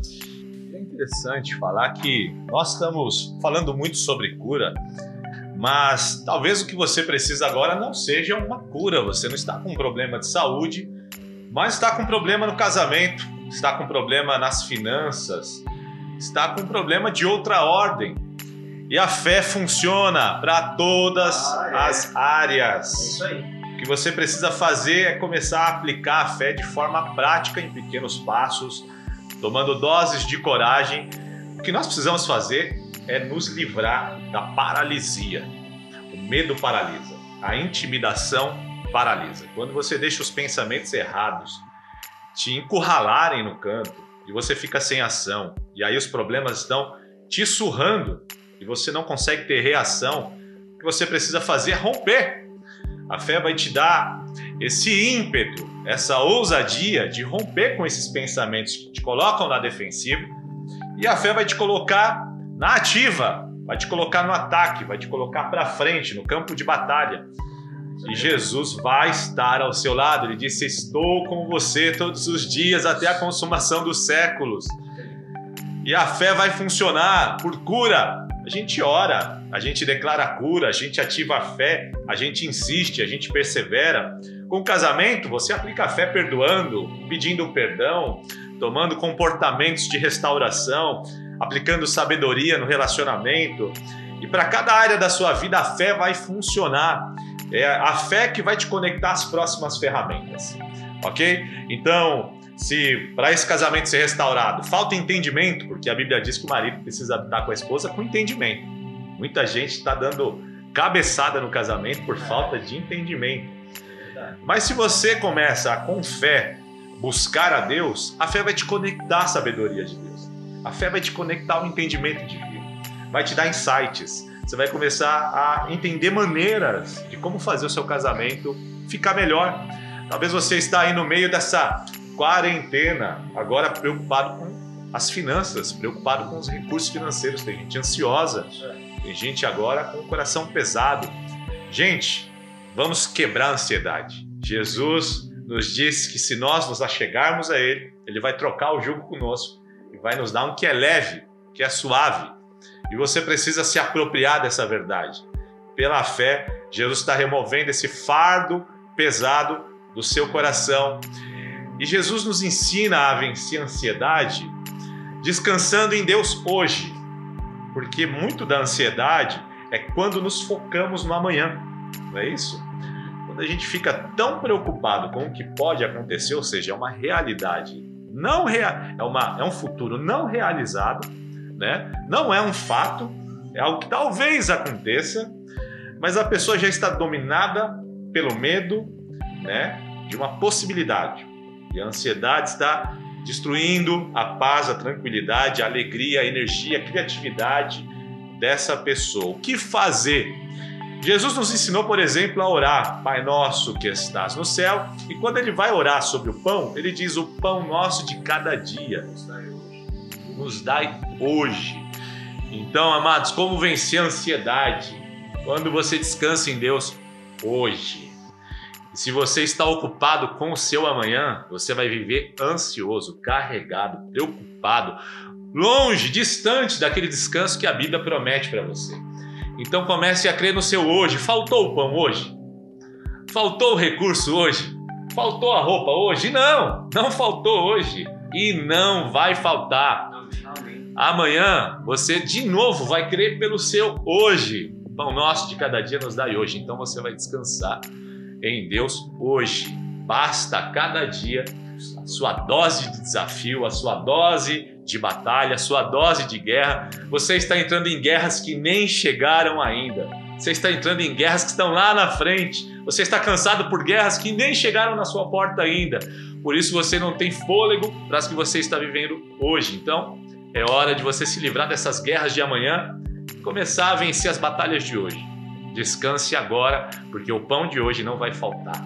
É interessante falar que nós estamos falando muito sobre cura, mas talvez o que você precisa agora não seja uma cura. Você não está com um problema de saúde, mas está com um problema no casamento, está com um problema nas finanças, está com um problema de outra ordem. E a fé funciona para todas Ah, é. as áreas. isso aí. O que você precisa fazer é começar a aplicar a fé de forma prática em pequenos passos, tomando doses de coragem. O que nós precisamos fazer é nos livrar da paralisia. O medo paralisa, a intimidação paralisa. Quando você deixa os pensamentos errados te encurralarem no canto e você fica sem ação, e aí os problemas estão te surrando e você não consegue ter reação, o que você precisa fazer é romper. A fé vai te dar esse ímpeto, essa ousadia de romper com esses pensamentos que te colocam na defensiva, e a fé vai te colocar na ativa, vai te colocar no ataque, vai te colocar para frente, no campo de batalha. E Jesus vai estar ao seu lado. Ele disse: Estou com você todos os dias até a consumação dos séculos. E a fé vai funcionar por cura. A gente ora, a gente declara cura, a gente ativa a fé, a gente insiste, a gente persevera. Com o casamento, você aplica a fé perdoando, pedindo perdão, tomando comportamentos de restauração, aplicando sabedoria no relacionamento. E para cada área da sua vida, a fé vai funcionar. É a fé que vai te conectar às próximas ferramentas, ok? Então, se para esse casamento ser restaurado falta entendimento, porque a Bíblia diz que o marido precisa estar com a esposa com entendimento. Muita gente está dando cabeçada no casamento por falta de entendimento. Mas se você começa a, com fé, buscar a Deus, a fé vai te conectar à sabedoria de Deus. A fé vai te conectar ao entendimento divino. Vai te dar insights. Você vai começar a entender maneiras de como fazer o seu casamento ficar melhor. Talvez você está aí no meio dessa quarentena, agora preocupado com as finanças, preocupado com os recursos financeiros. Tem gente ansiosa, tem gente agora com o coração pesado. Gente, vamos quebrar a ansiedade. Jesus nos disse que se nós nos achegarmos a Ele, Ele vai trocar o jugo conosco e vai nos dar um que é leve, que é suave. E você precisa se apropriar dessa verdade. Pela fé, Jesus está removendo esse fardo pesado do seu coração. E Jesus nos ensina a vencer a ansiedade descansando em Deus hoje. Porque muito da ansiedade é quando nos focamos no amanhã, não é isso? Quando a gente fica tão preocupado com o que pode acontecer, ou seja, é uma realidade não rea é, uma, é um futuro não realizado, né? não é um fato, É algo que talvez aconteça, mas a pessoa já está dominada pelo medo, né, de uma possibilidade. E a ansiedade está destruindo a paz, a tranquilidade, a alegria, a energia, a criatividade dessa pessoa. O que fazer? Jesus nos ensinou, por exemplo, a orar, Pai nosso que estás no céu, e quando ele vai orar sobre o pão, ele diz: O pão nosso de cada dia nos dai hoje. Então, amados, como vencer a ansiedade? Quando você descansa em Deus hoje. Se você está ocupado com o seu amanhã, você vai viver ansioso, carregado, preocupado, longe, distante daquele descanso que a Bíblia promete para você. Então comece a crer no seu hoje. Faltou o pão hoje? Faltou o recurso hoje? Faltou a roupa hoje? Não, não faltou hoje e não vai faltar. Amanhã você de novo vai crer pelo seu hoje. O pão nosso de cada dia nos dá hoje. Então você vai descansar em Deus hoje. Basta cada dia a sua dose de desafio, a sua dose de batalha, sua dose de guerra. Você está entrando em guerras que nem chegaram ainda. Você está entrando em guerras que estão lá na frente. Você está cansado por guerras que nem chegaram na sua porta ainda. Por isso você não tem fôlego para as que você está vivendo hoje. Então, é hora de você se livrar dessas guerras de amanhã e começar a vencer as batalhas de hoje. Descanse agora, porque o pão de hoje não vai faltar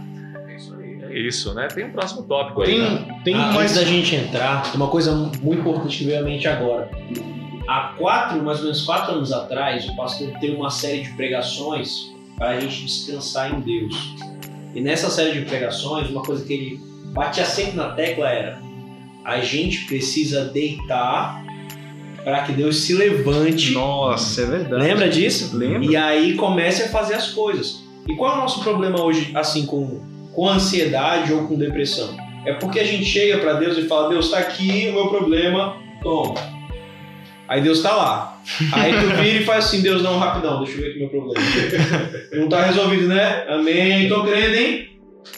isso, né? Tem um próximo tópico aí. Tem, né? tem ah, mais. Antes da gente entrar, tem uma coisa muito importante que veio à mente agora. Há quatro, mais ou menos quatro anos atrás, o pastor teve uma série de pregações para a gente descansar em Deus. E nessa série de pregações, uma coisa que ele batia sempre na tecla era: a gente precisa deitar para que Deus se levante. Nossa, é verdade. Lembra disso? Lembro. E aí comece a fazer as coisas. E qual é o nosso problema hoje, assim, com com ansiedade ou com depressão. É porque a gente chega para Deus e fala: Deus, está aqui o meu problema, toma. Aí Deus está lá. Aí tu vira e faz assim: Deus, não, rapidão, deixa eu ver aqui meu problema. Não está resolvido, né? Amém, tô crendo, hein?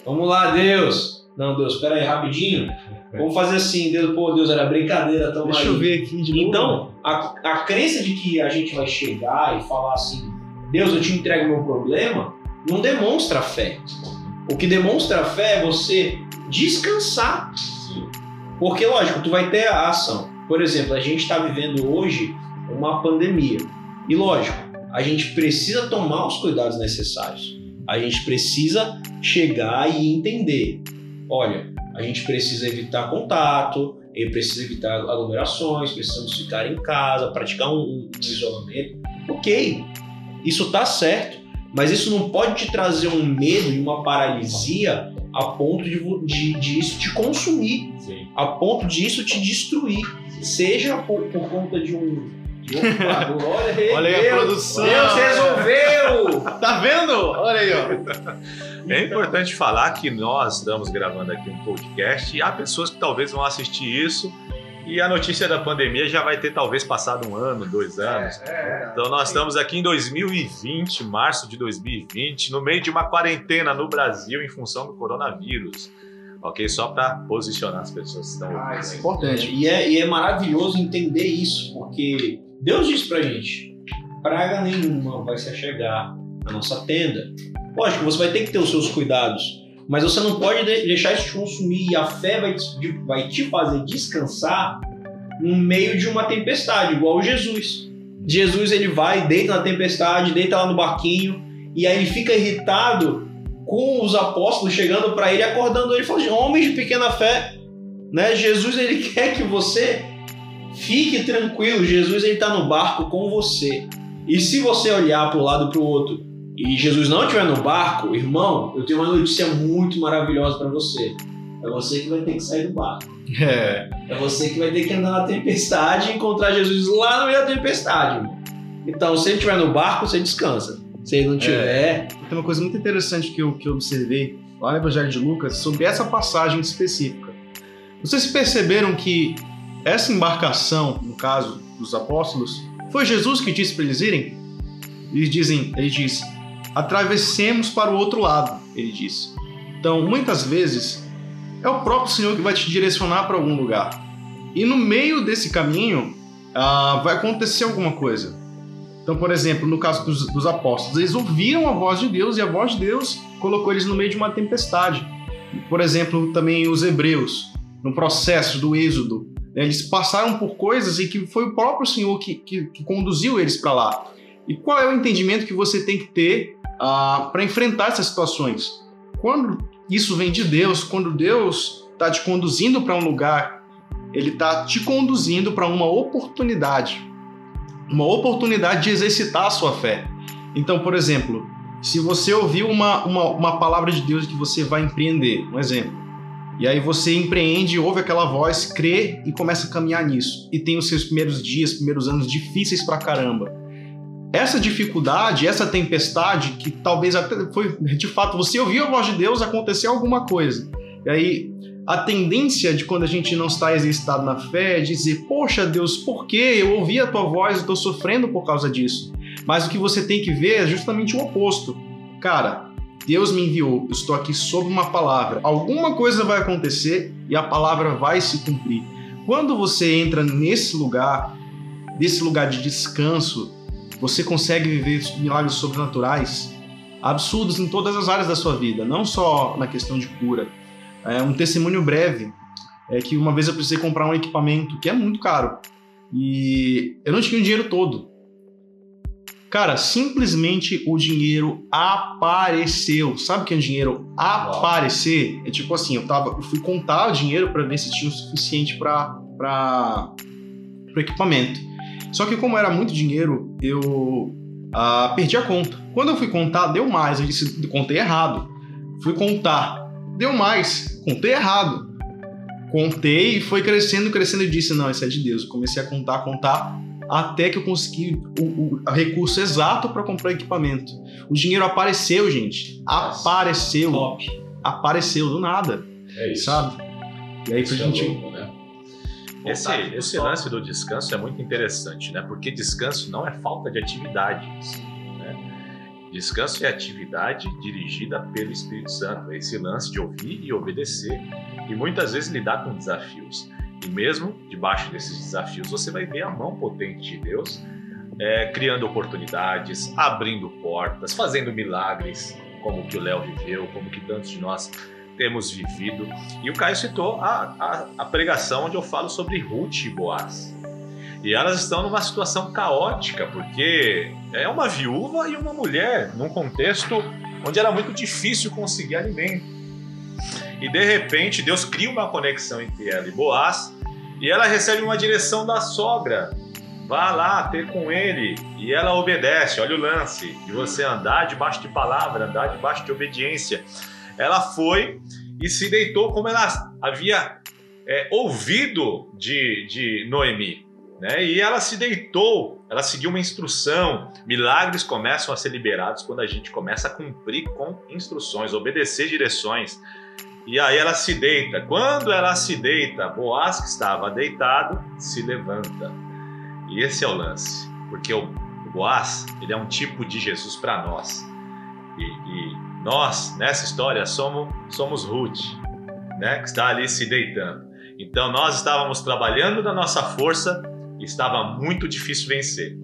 Vamos lá, Deus. Não, Deus, espera aí, rapidinho. Vamos fazer assim, Deus, pô, Deus, era brincadeira, toma Deixa aí. eu ver aqui de novo. Então, a, a crença de que a gente vai chegar e falar assim, Deus, eu te entrego meu problema, não demonstra fé. O que demonstra fé é você descansar. Porque, lógico, tu vai ter a ação. Por exemplo, a gente está vivendo hoje uma pandemia. E, lógico, a gente precisa tomar os cuidados necessários. A gente precisa chegar e entender. Olha, a gente precisa evitar contato, precisa evitar aglomerações, precisamos ficar em casa, praticar um, um isolamento. Ok, isso está certo. Mas isso não pode te trazer um medo e uma paralisia a ponto de, de, de isso te consumir, Sim. a ponto de isso te destruir. Seja por, por conta de um. Opa, glória a Olha aí a Deus, produção. Deus resolveu! Tá vendo? Olha aí, ó. É importante falar que nós estamos gravando aqui um podcast e há pessoas que talvez vão assistir isso e a notícia da pandemia já vai ter talvez passado um ano, dois anos. Então nós estamos aqui em 2020, março de 2020, no meio de uma quarentena no Brasil em função do coronavírus. Ok? Só para posicionar as pessoas que estão. Ah, isso é importante. E é, e é maravilhoso entender isso, porque Deus disse pra gente: praga nenhuma vai se chegar na nossa tenda. Lógico, você vai ter que ter os seus cuidados, mas você não pode de- deixar isso te consumir e a fé vai te, vai te fazer descansar no meio de uma tempestade, igual Jesus. Jesus ele vai, deita na tempestade, deita lá no barquinho e aí ele fica irritado com os apóstolos chegando para ele, acordando ele, falando: homens de pequena fé, né? Jesus ele quer que você fique tranquilo. Jesus está no barco com você. E se você olhar para o lado para o outro e Jesus não estiver no barco, irmão, eu tenho uma notícia muito maravilhosa para você. É você que vai ter que sair do barco. É. É você que vai ter que andar na tempestade e encontrar Jesus lá no meio da tempestade. irmão. Então, se ele estiver no barco, você descansa. Se ele não tiver, Tem uma coisa muito interessante que eu, que eu observei lá no Evangelho de Lucas sobre essa passagem específica. Vocês perceberam que essa embarcação, no caso dos apóstolos, foi Jesus que disse para eles irem? Eles dizem, ele diz, atravessemos para o outro lado, ele disse. Então, muitas vezes, é o próprio Senhor que vai te direcionar para algum lugar. E no meio desse caminho, ah, vai acontecer alguma coisa. Então, por exemplo, no caso dos, dos, apóstolos, eles ouviram a voz de Deus e a voz de Deus colocou eles no meio de uma tempestade. Por exemplo, também os hebreus, no processo do êxodo, eles passaram por coisas e que foi o próprio Senhor que, que, que conduziu eles para lá. E qual é o entendimento que você tem que ter uh, para enfrentar essas situações? Quando isso vem de Deus, quando Deus está te conduzindo para um lugar, Ele está te conduzindo para uma oportunidade uma oportunidade de exercitar a sua fé. Então, por exemplo, se você ouviu uma, uma, uma palavra de Deus que você vai empreender, um exemplo, e aí você empreende, ouve aquela voz, crê e começa a caminhar nisso, e tem os seus primeiros dias, primeiros anos difíceis pra caramba. Essa dificuldade, essa tempestade, que talvez até foi de fato você ouviu a voz de Deus, aconteceu alguma coisa. E aí a tendência de quando a gente não está exercitado na fé é dizer: Poxa Deus, por que eu ouvi a tua voz e estou sofrendo por causa disso? Mas o que você tem que ver é justamente o oposto. Cara, Deus me enviou, eu estou aqui sob uma palavra. Alguma coisa vai acontecer e a palavra vai se cumprir. Quando você entra nesse lugar, nesse lugar de descanso, você consegue viver milagres sobrenaturais absurdos em todas as áreas da sua vida, não só na questão de cura é, um testemunho breve é que uma vez eu precisei comprar um equipamento que é muito caro e eu não tinha o dinheiro todo. Cara, simplesmente o dinheiro apareceu. Sabe o que é dinheiro aparecer? É tipo assim, eu tava, eu fui contar o dinheiro para ver se tinha o suficiente para para o equipamento. Só que como era muito dinheiro, eu ah, perdi a conta. Quando eu fui contar, deu mais. Eu disse, contei errado. Fui contar, deu mais. Contei errado. Contei e foi crescendo, crescendo e disse: Não, isso é de Deus. Eu comecei a contar, contar, até que eu consegui o, o, o recurso exato para comprar equipamento. O dinheiro apareceu, gente. Apareceu. Top. Apareceu do nada. É isso. Sabe? E aí isso pra é gente. Louco, né? Esse, esse lance do descanso é muito interessante, né? Porque descanso não é falta de atividade. Descanso é atividade dirigida pelo Espírito Santo, é esse lance de ouvir e obedecer, e muitas vezes lidar com desafios. E mesmo debaixo desses desafios, você vai ver a mão potente de Deus é, criando oportunidades, abrindo portas, fazendo milagres, como que o Léo viveu, como que tantos de nós temos vivido. E o Caio citou a, a, a pregação onde eu falo sobre Ruth e Boaz. E elas estão numa situação caótica, porque é uma viúva e uma mulher, num contexto onde era muito difícil conseguir alimento. E de repente Deus cria uma conexão entre ela e Boaz, e ela recebe uma direção da sogra. Vá lá ter com ele. E ela obedece. Olha o lance de você andar debaixo de palavra, andar debaixo de obediência. Ela foi e se deitou como ela havia é, ouvido de, de Noemi. Né? E ela se deitou, ela seguiu uma instrução. Milagres começam a ser liberados quando a gente começa a cumprir com instruções, obedecer direções. E aí ela se deita. Quando ela se deita, Boaz, que estava deitado, se levanta. E esse é o lance, porque o Boaz ele é um tipo de Jesus para nós. E, e, nós, nessa história, somos, somos Ruth, né, que está ali se deitando. Então nós estávamos trabalhando na nossa força estava muito difícil vencer.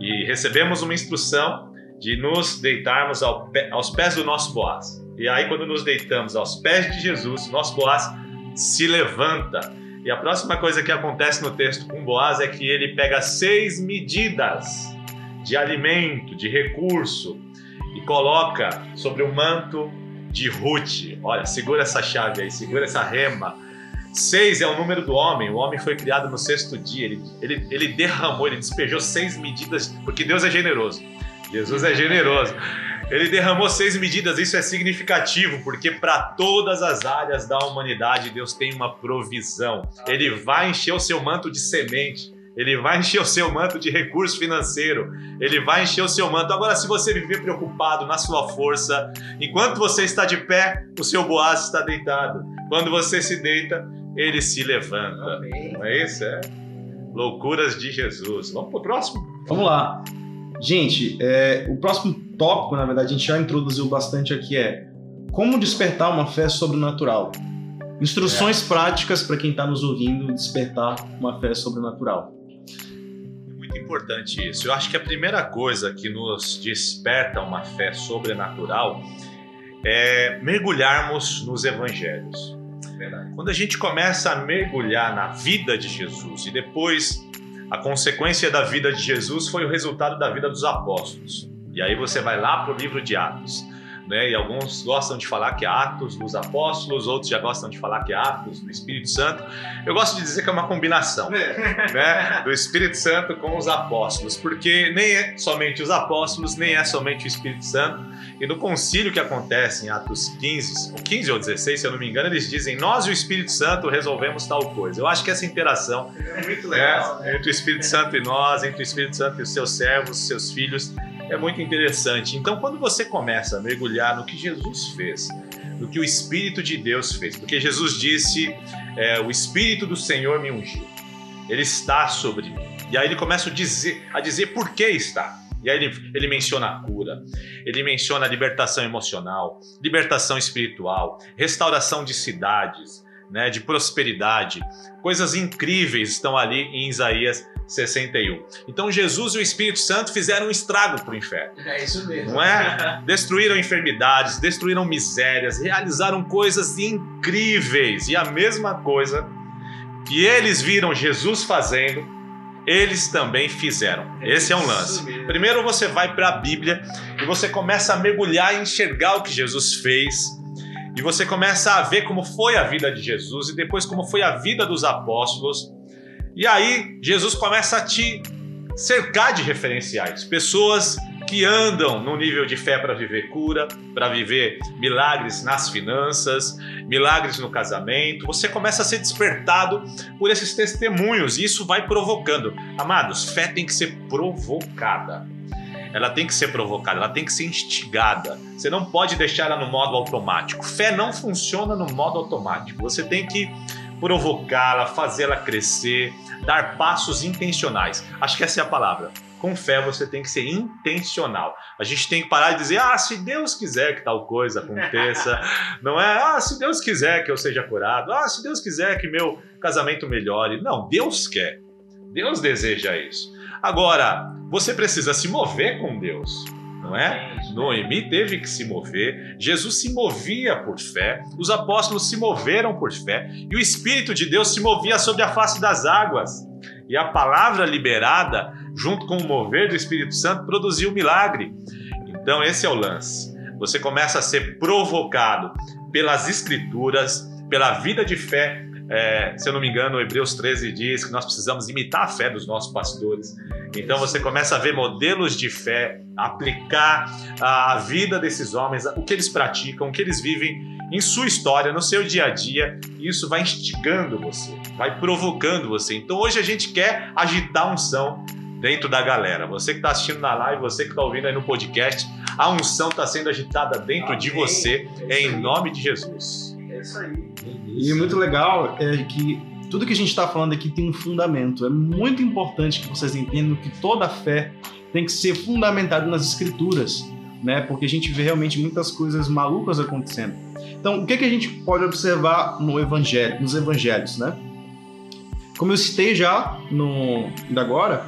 E recebemos uma instrução de nos deitarmos ao pé, aos pés do nosso Boaz. E aí, quando nos deitamos aos pés de Jesus, nosso Boaz se levanta. E a próxima coisa que acontece no texto com Boaz é que ele pega seis medidas de alimento, de recurso, e coloca sobre o manto de Ruth. Olha, segura essa chave aí, segura essa rema Seis é o número do homem. O homem foi criado no sexto dia. Ele, ele, ele derramou, ele despejou seis medidas, porque Deus é generoso. Jesus é generoso. Ele derramou seis medidas, isso é significativo, porque para todas as áreas da humanidade Deus tem uma provisão. Ele vai encher o seu manto de semente, ele vai encher o seu manto de recurso financeiro, ele vai encher o seu manto. Agora, se você viver preocupado na sua força, enquanto você está de pé, o seu boaz está deitado. Quando você se deita, ele se levanta. Amém. Não é isso? É? Loucuras de Jesus. Vamos pro próximo? Vamos lá. Gente, é, o próximo tópico, na verdade, a gente já introduziu bastante aqui, é como despertar uma fé sobrenatural. Instruções é. práticas para quem está nos ouvindo despertar uma fé sobrenatural. É muito muito importante isso. Eu acho que a primeira coisa que nos desperta uma fé sobrenatural é mergulharmos nos evangelhos. Quando a gente começa a mergulhar na vida de Jesus e depois a consequência da vida de Jesus foi o resultado da vida dos apóstolos. E aí você vai lá para o livro de Atos né? E alguns gostam de falar que é Atos dos Apóstolos, outros já gostam de falar que é Atos do Espírito Santo. Eu gosto de dizer que é uma combinação, né? Do Espírito Santo com os apóstolos, porque nem é somente os apóstolos, nem é somente o Espírito Santo. E no concílio que acontece em Atos 15, ou 15 ou 16, se eu não me engano, eles dizem: Nós e o Espírito Santo resolvemos tal coisa. Eu acho que essa interação é muito legal, né? entre o Espírito Santo e nós, entre o Espírito Santo e os seus servos, seus filhos, é muito interessante. Então, quando você começa a mergulhar no que Jesus fez, no que o Espírito de Deus fez, porque Jesus disse: é, O Espírito do Senhor me ungiu, ele está sobre mim. E aí ele começa a dizer, a dizer por que está. E aí ele, ele menciona a cura, ele menciona a libertação emocional, libertação espiritual, restauração de cidades, né, de prosperidade. Coisas incríveis estão ali em Isaías 61. Então Jesus e o Espírito Santo fizeram um estrago para o inferno. É isso mesmo. Não é? Destruíram enfermidades, destruíram misérias, realizaram coisas incríveis. E a mesma coisa que eles viram Jesus fazendo, eles também fizeram. Esse é um lance. Primeiro você vai para a Bíblia e você começa a mergulhar e enxergar o que Jesus fez. E você começa a ver como foi a vida de Jesus e depois como foi a vida dos apóstolos e aí Jesus começa a te cercar de referenciais, pessoas que andam no nível de fé para viver cura, para viver milagres nas finanças, milagres no casamento. Você começa a ser despertado por esses testemunhos e isso vai provocando. Amados, fé tem que ser provocada. Ela tem que ser provocada, ela tem que ser instigada. Você não pode deixar ela no modo automático. Fé não funciona no modo automático. Você tem que provocá-la, fazê-la crescer, dar passos intencionais. Acho que essa é a palavra. Com fé você tem que ser intencional. A gente tem que parar de dizer, ah, se Deus quiser que tal coisa aconteça, não é, ah, se Deus quiser que eu seja curado, ah, se Deus quiser que meu casamento melhore. Não, Deus quer. Deus deseja isso. Agora, você precisa se mover com Deus não é? Noemi teve que se mover, Jesus se movia por fé, os apóstolos se moveram por fé e o Espírito de Deus se movia sobre a face das águas. E a palavra liberada, junto com o mover do Espírito Santo, produziu o milagre. Então, esse é o lance. Você começa a ser provocado pelas Escrituras, pela vida de fé é, se eu não me engano, Hebreus 13 diz que nós precisamos imitar a fé dos nossos pastores. Então você começa a ver modelos de fé, aplicar a vida desses homens, o que eles praticam, o que eles vivem em sua história, no seu dia a dia, e isso vai instigando você, vai provocando você. Então hoje a gente quer agitar a unção dentro da galera. Você que está assistindo na live, você que está ouvindo aí no podcast, a unção está sendo agitada dentro Amém. de você, é em nome de Jesus. É isso aí. E muito legal é que tudo que a gente está falando aqui tem um fundamento. É muito importante que vocês entendam que toda fé tem que ser fundamentada nas escrituras, né? Porque a gente vê realmente muitas coisas malucas acontecendo. Então, o que, que a gente pode observar no evangelho, nos evangelhos, né? Como eu citei já no da agora,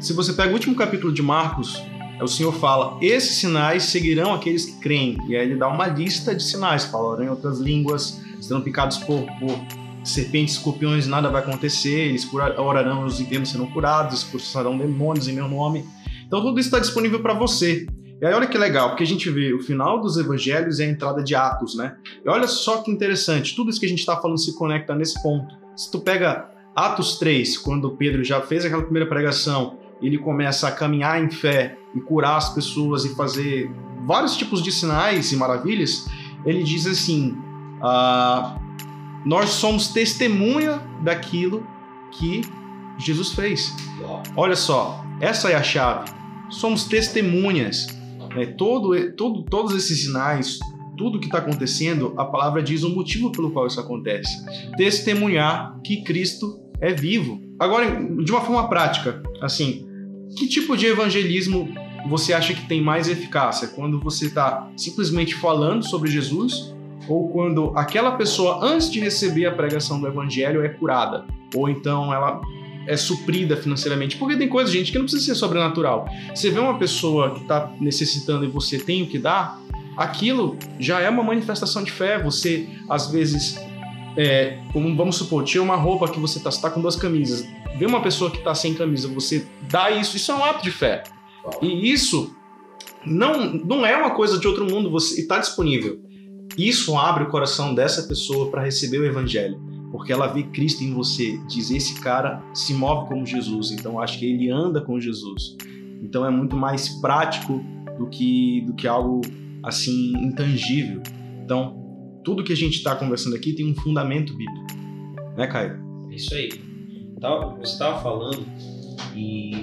se você pega o último capítulo de Marcos, o Senhor fala: esses sinais seguirão aqueles que creem. E aí ele dá uma lista de sinais, falarão em outras línguas, serão picados por, por serpentes, escorpiões, nada vai acontecer, eles orarão, os enfermos serão curados, expulsarão demônios em meu nome. Então tudo isso está disponível para você. E aí olha que legal, porque a gente vê o final dos evangelhos e a entrada de Atos, né? E olha só que interessante, tudo isso que a gente está falando se conecta nesse ponto. Se tu pega Atos 3, quando Pedro já fez aquela primeira pregação, ele começa a caminhar em fé e curar as pessoas e fazer vários tipos de sinais e maravilhas, ele diz assim: ah, nós somos testemunha daquilo que Jesus fez. Olha só, essa é a chave. Somos testemunhas. Né? Todo, todo, todos esses sinais, tudo que está acontecendo, a palavra diz o motivo pelo qual isso acontece. Testemunhar que Cristo é vivo. Agora, de uma forma prática, assim, que tipo de evangelismo você acha que tem mais eficácia? Quando você está simplesmente falando sobre Jesus ou quando aquela pessoa, antes de receber a pregação do evangelho, é curada? Ou então ela é suprida financeiramente. Porque tem coisa, gente, que não precisa ser sobrenatural. Você vê uma pessoa que está necessitando e você tem o que dar, aquilo já é uma manifestação de fé. Você, às vezes, é, como vamos supor, tinha uma roupa que você está tá com duas camisas. Vê uma pessoa que está sem camisa, você dá isso, isso é um ato de fé. E isso não, não é uma coisa de outro mundo, você está disponível. Isso abre o coração dessa pessoa para receber o evangelho, porque ela vê Cristo em você, diz esse cara se move como Jesus, então acho que ele anda com Jesus. Então é muito mais prático do que do que algo assim intangível. Então, tudo que a gente está conversando aqui tem um fundamento bíblico. Né, Caio? É isso aí. Você estava falando e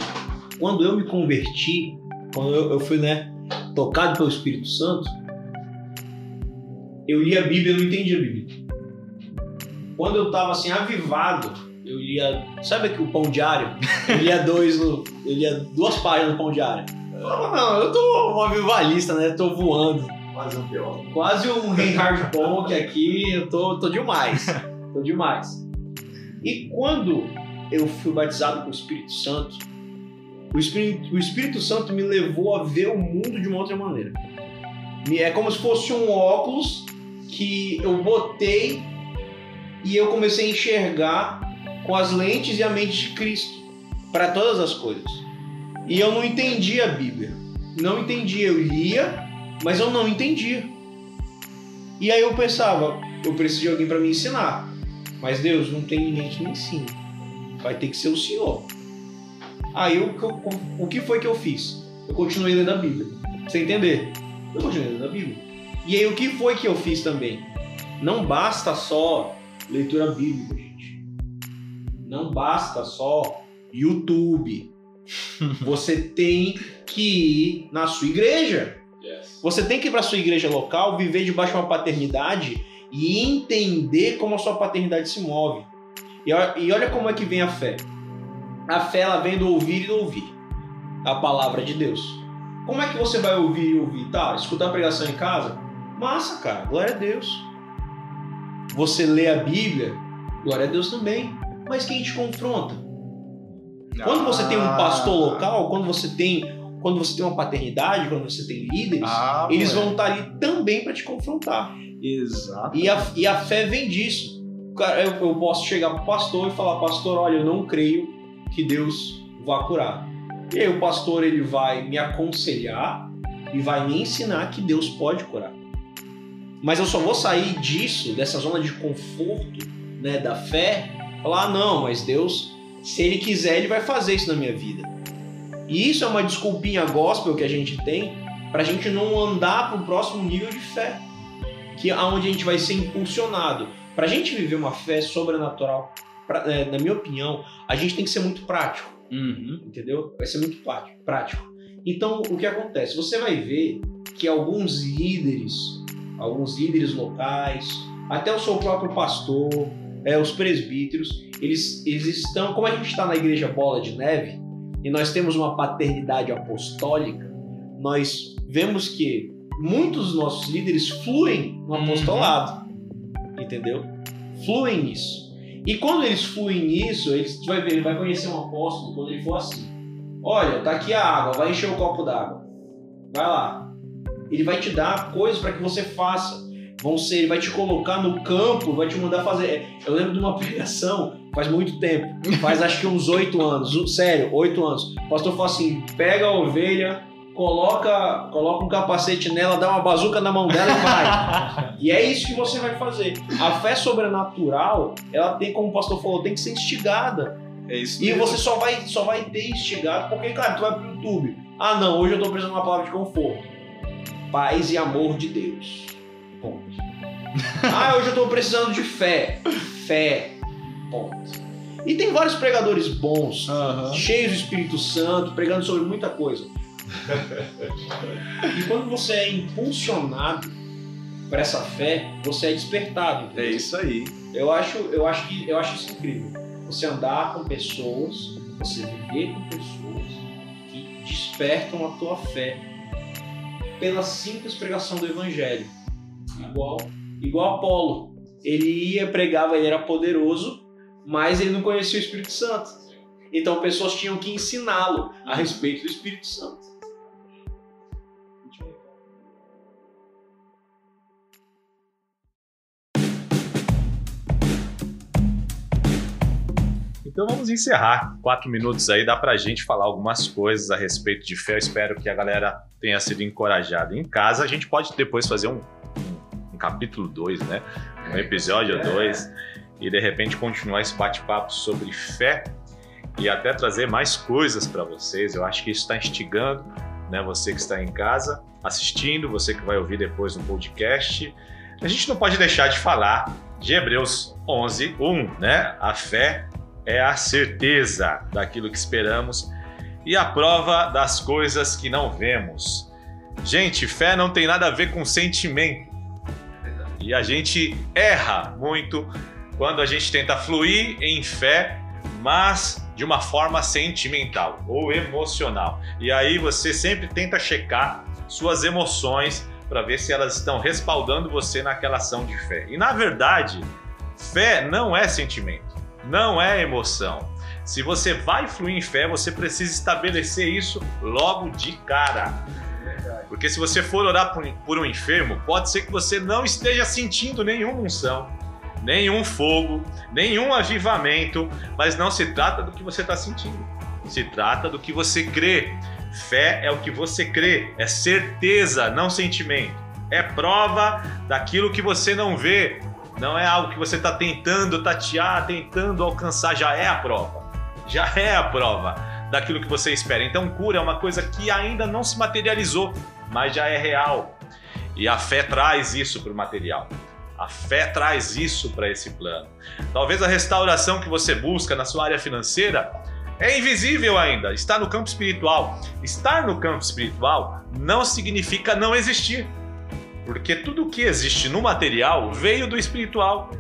quando eu me converti, quando eu, fui né, tocado pelo Espírito Santo, eu li a Bíblia e não entendia a Bíblia. Quando eu estava assim, avivado, eu lia. Sabe aqui o pão diário? Eu lia dois no, eu lia duas páginas no pão diário. Eu falava, não, eu tô um avivalista, né? Tô voando. Quase um teólogo. Quase um Reinhard Bonk aqui, eu tô, tô demais. tô demais. E quando eu fui batizado com o Espírito Santo, o Espírito, o Espírito Santo me levou a ver o mundo de uma outra maneira. É como se fosse um óculos que eu botei e eu comecei a enxergar com as lentes e a mente de Cristo para todas as coisas. E eu não entendia a Bíblia. Não entendia, eu lia mas eu não entendia. E aí eu pensava, eu preciso de alguém para me ensinar. Mas Deus, não tem ninguém que me ensine. Vai ter que ser o Senhor. Aí eu, o que foi que eu fiz? Eu continuei lendo a Bíblia. Você entender? Eu continuei lendo a Bíblia. E aí o que foi que eu fiz também? Não basta só leitura bíblica, gente. Não basta só YouTube. Você tem que ir na sua igreja. Você tem que ir para sua igreja local, viver debaixo de uma paternidade e entender como a sua paternidade se move. E olha como é que vem a fé. A fé ela vem do ouvir e do ouvir a palavra de Deus. Como é que você vai ouvir e ouvir? Tá, escutar a pregação em casa? Massa, cara, glória a Deus. Você lê a Bíblia? Glória a Deus também. Mas quem te confronta? Quando você tem um pastor local, quando você tem quando você tem uma paternidade, quando você tem líderes, ah, eles vão estar ali também para te confrontar. Exato. E a, e a fé vem disso. Eu, eu posso chegar para o pastor e falar, pastor, olha, eu não creio que Deus vá curar. E aí o pastor ele vai me aconselhar e vai me ensinar que Deus pode curar. Mas eu só vou sair disso, dessa zona de conforto, né, da fé, falar, ah, não, mas Deus, se ele quiser, ele vai fazer isso na minha vida. E isso é uma desculpinha gospel que a gente tem para a gente não andar para o próximo nível de fé, que é onde a gente vai ser impulsionado. Para a gente viver uma fé sobrenatural, pra, é, na minha opinião, a gente tem que ser muito prático, uhum. entendeu? Vai ser muito prático. Então, o que acontece? Você vai ver que alguns líderes, alguns líderes locais, até o seu próprio pastor, é, os presbíteros, eles, eles estão, como a gente está na igreja Bola de Neve, e nós temos uma paternidade apostólica, nós vemos que muitos dos nossos líderes fluem no uhum. apostolado. Uhum. Entendeu? Fluem nisso. E quando eles fluem nisso, eles vai ver, ele vai conhecer um apóstolo quando ele for assim. Olha, tá aqui a água, vai encher o copo d'água. Vai lá. Ele vai te dar coisas para que você faça. Vão ser, ele vai te colocar no campo, vai te mandar fazer. Eu lembro de uma pregação faz muito tempo. Faz acho que uns oito anos. Sério, oito anos. O pastor falou assim: pega a ovelha, coloca, coloca um capacete nela, dá uma bazuca na mão dela e vai. e é isso que você vai fazer. A fé sobrenatural, ela tem, como o pastor falou, tem que ser instigada. É isso e você só vai, só vai ter instigado, porque, cara, tu vai pro YouTube. Ah, não, hoje eu tô precisando de uma palavra de conforto. Paz e amor de Deus. Ponto. ah, hoje eu tô precisando de fé. Fé ponto. E tem vários pregadores bons, uhum. cheios do Espírito Santo, pregando sobre muita coisa. E quando você é impulsionado para essa fé, você é despertado. Entendeu? É isso aí. Eu acho, eu acho que eu acho isso incrível. Você andar com pessoas, você viver com pessoas que despertam a tua fé pela simples pregação do evangelho. Igual, igual Apolo. Ele ia pregava, ele era poderoso, mas ele não conhecia o Espírito Santo. Então pessoas tinham que ensiná-lo a respeito do Espírito Santo. Então vamos encerrar. Quatro minutos aí, dá pra gente falar algumas coisas a respeito de fé. Eu espero que a galera tenha sido encorajada. Em casa, a gente pode depois fazer um, um, capítulo 2, né? Um episódio 2. E de repente continuar esse bate-papo sobre fé e até trazer mais coisas para vocês. Eu acho que isso está instigando, né? Você que está em casa assistindo, você que vai ouvir depois no podcast. A gente não pode deixar de falar de Hebreus 11, 1, né? A fé é a certeza daquilo que esperamos e a prova das coisas que não vemos. Gente, fé não tem nada a ver com sentimento. E a gente erra muito quando a gente tenta fluir em fé, mas de uma forma sentimental ou emocional. E aí você sempre tenta checar suas emoções para ver se elas estão respaldando você naquela ação de fé. E na verdade, fé não é sentimento não é emoção. Se você vai fluir em fé, você precisa estabelecer isso logo de cara. Porque se você for orar por um enfermo, pode ser que você não esteja sentindo nenhuma unção, nenhum fogo, nenhum avivamento, mas não se trata do que você está sentindo. Se trata do que você crê. Fé é o que você crê, é certeza, não sentimento. É prova daquilo que você não vê, não é algo que você está tentando tatear, tentando alcançar, já é a prova. Já é a prova daquilo que você espera. Então, cura é uma coisa que ainda não se materializou, mas já é real. E a fé traz isso para o material. A fé traz isso para esse plano. Talvez a restauração que você busca na sua área financeira é invisível ainda, está no campo espiritual. Estar no campo espiritual não significa não existir. Porque tudo que existe no material veio do espiritual.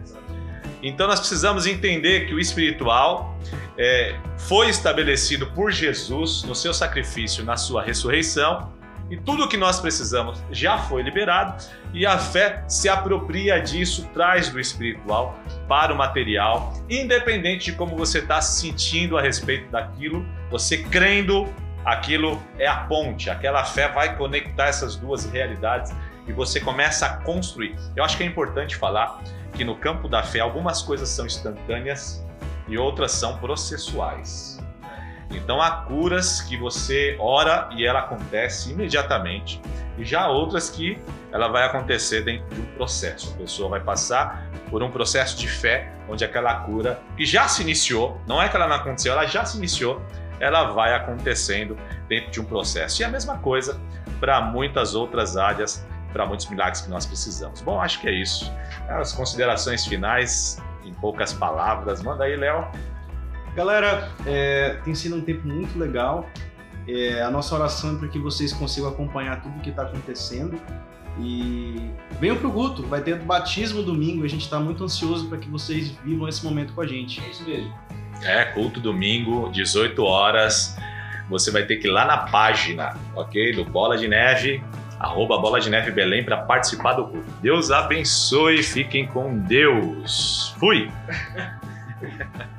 Então nós precisamos entender que o espiritual é, foi estabelecido por Jesus no seu sacrifício, na sua ressurreição, e tudo o que nós precisamos já foi liberado, e a fé se apropria disso, traz do espiritual para o material, independente de como você está se sentindo a respeito daquilo, você crendo, aquilo é a ponte, aquela fé vai conectar essas duas realidades e você começa a construir. Eu acho que é importante falar que no campo da fé algumas coisas são instantâneas e outras são processuais. Então há curas que você ora e ela acontece imediatamente, e já há outras que ela vai acontecer dentro de um processo. A pessoa vai passar por um processo de fé onde aquela cura que já se iniciou, não é que ela não aconteceu, ela já se iniciou, ela vai acontecendo dentro de um processo. E a mesma coisa para muitas outras áreas para muitos milagres que nós precisamos. Bom, acho que é isso. As considerações finais, em poucas palavras. Manda aí, Léo. Galera, é, tem sido um tempo muito legal. É, a nossa oração é para que vocês consigam acompanhar tudo o que está acontecendo. E venham para o Guto, vai ter batismo domingo. A gente está muito ansioso para que vocês vivam esse momento com a gente. É isso mesmo. É, culto domingo, 18 horas. Você vai ter que ir lá na página, ok? Do Bola de Neve, arroba Bola de Neve Belém para participar do culto. Deus abençoe, fiquem com Deus. Fui!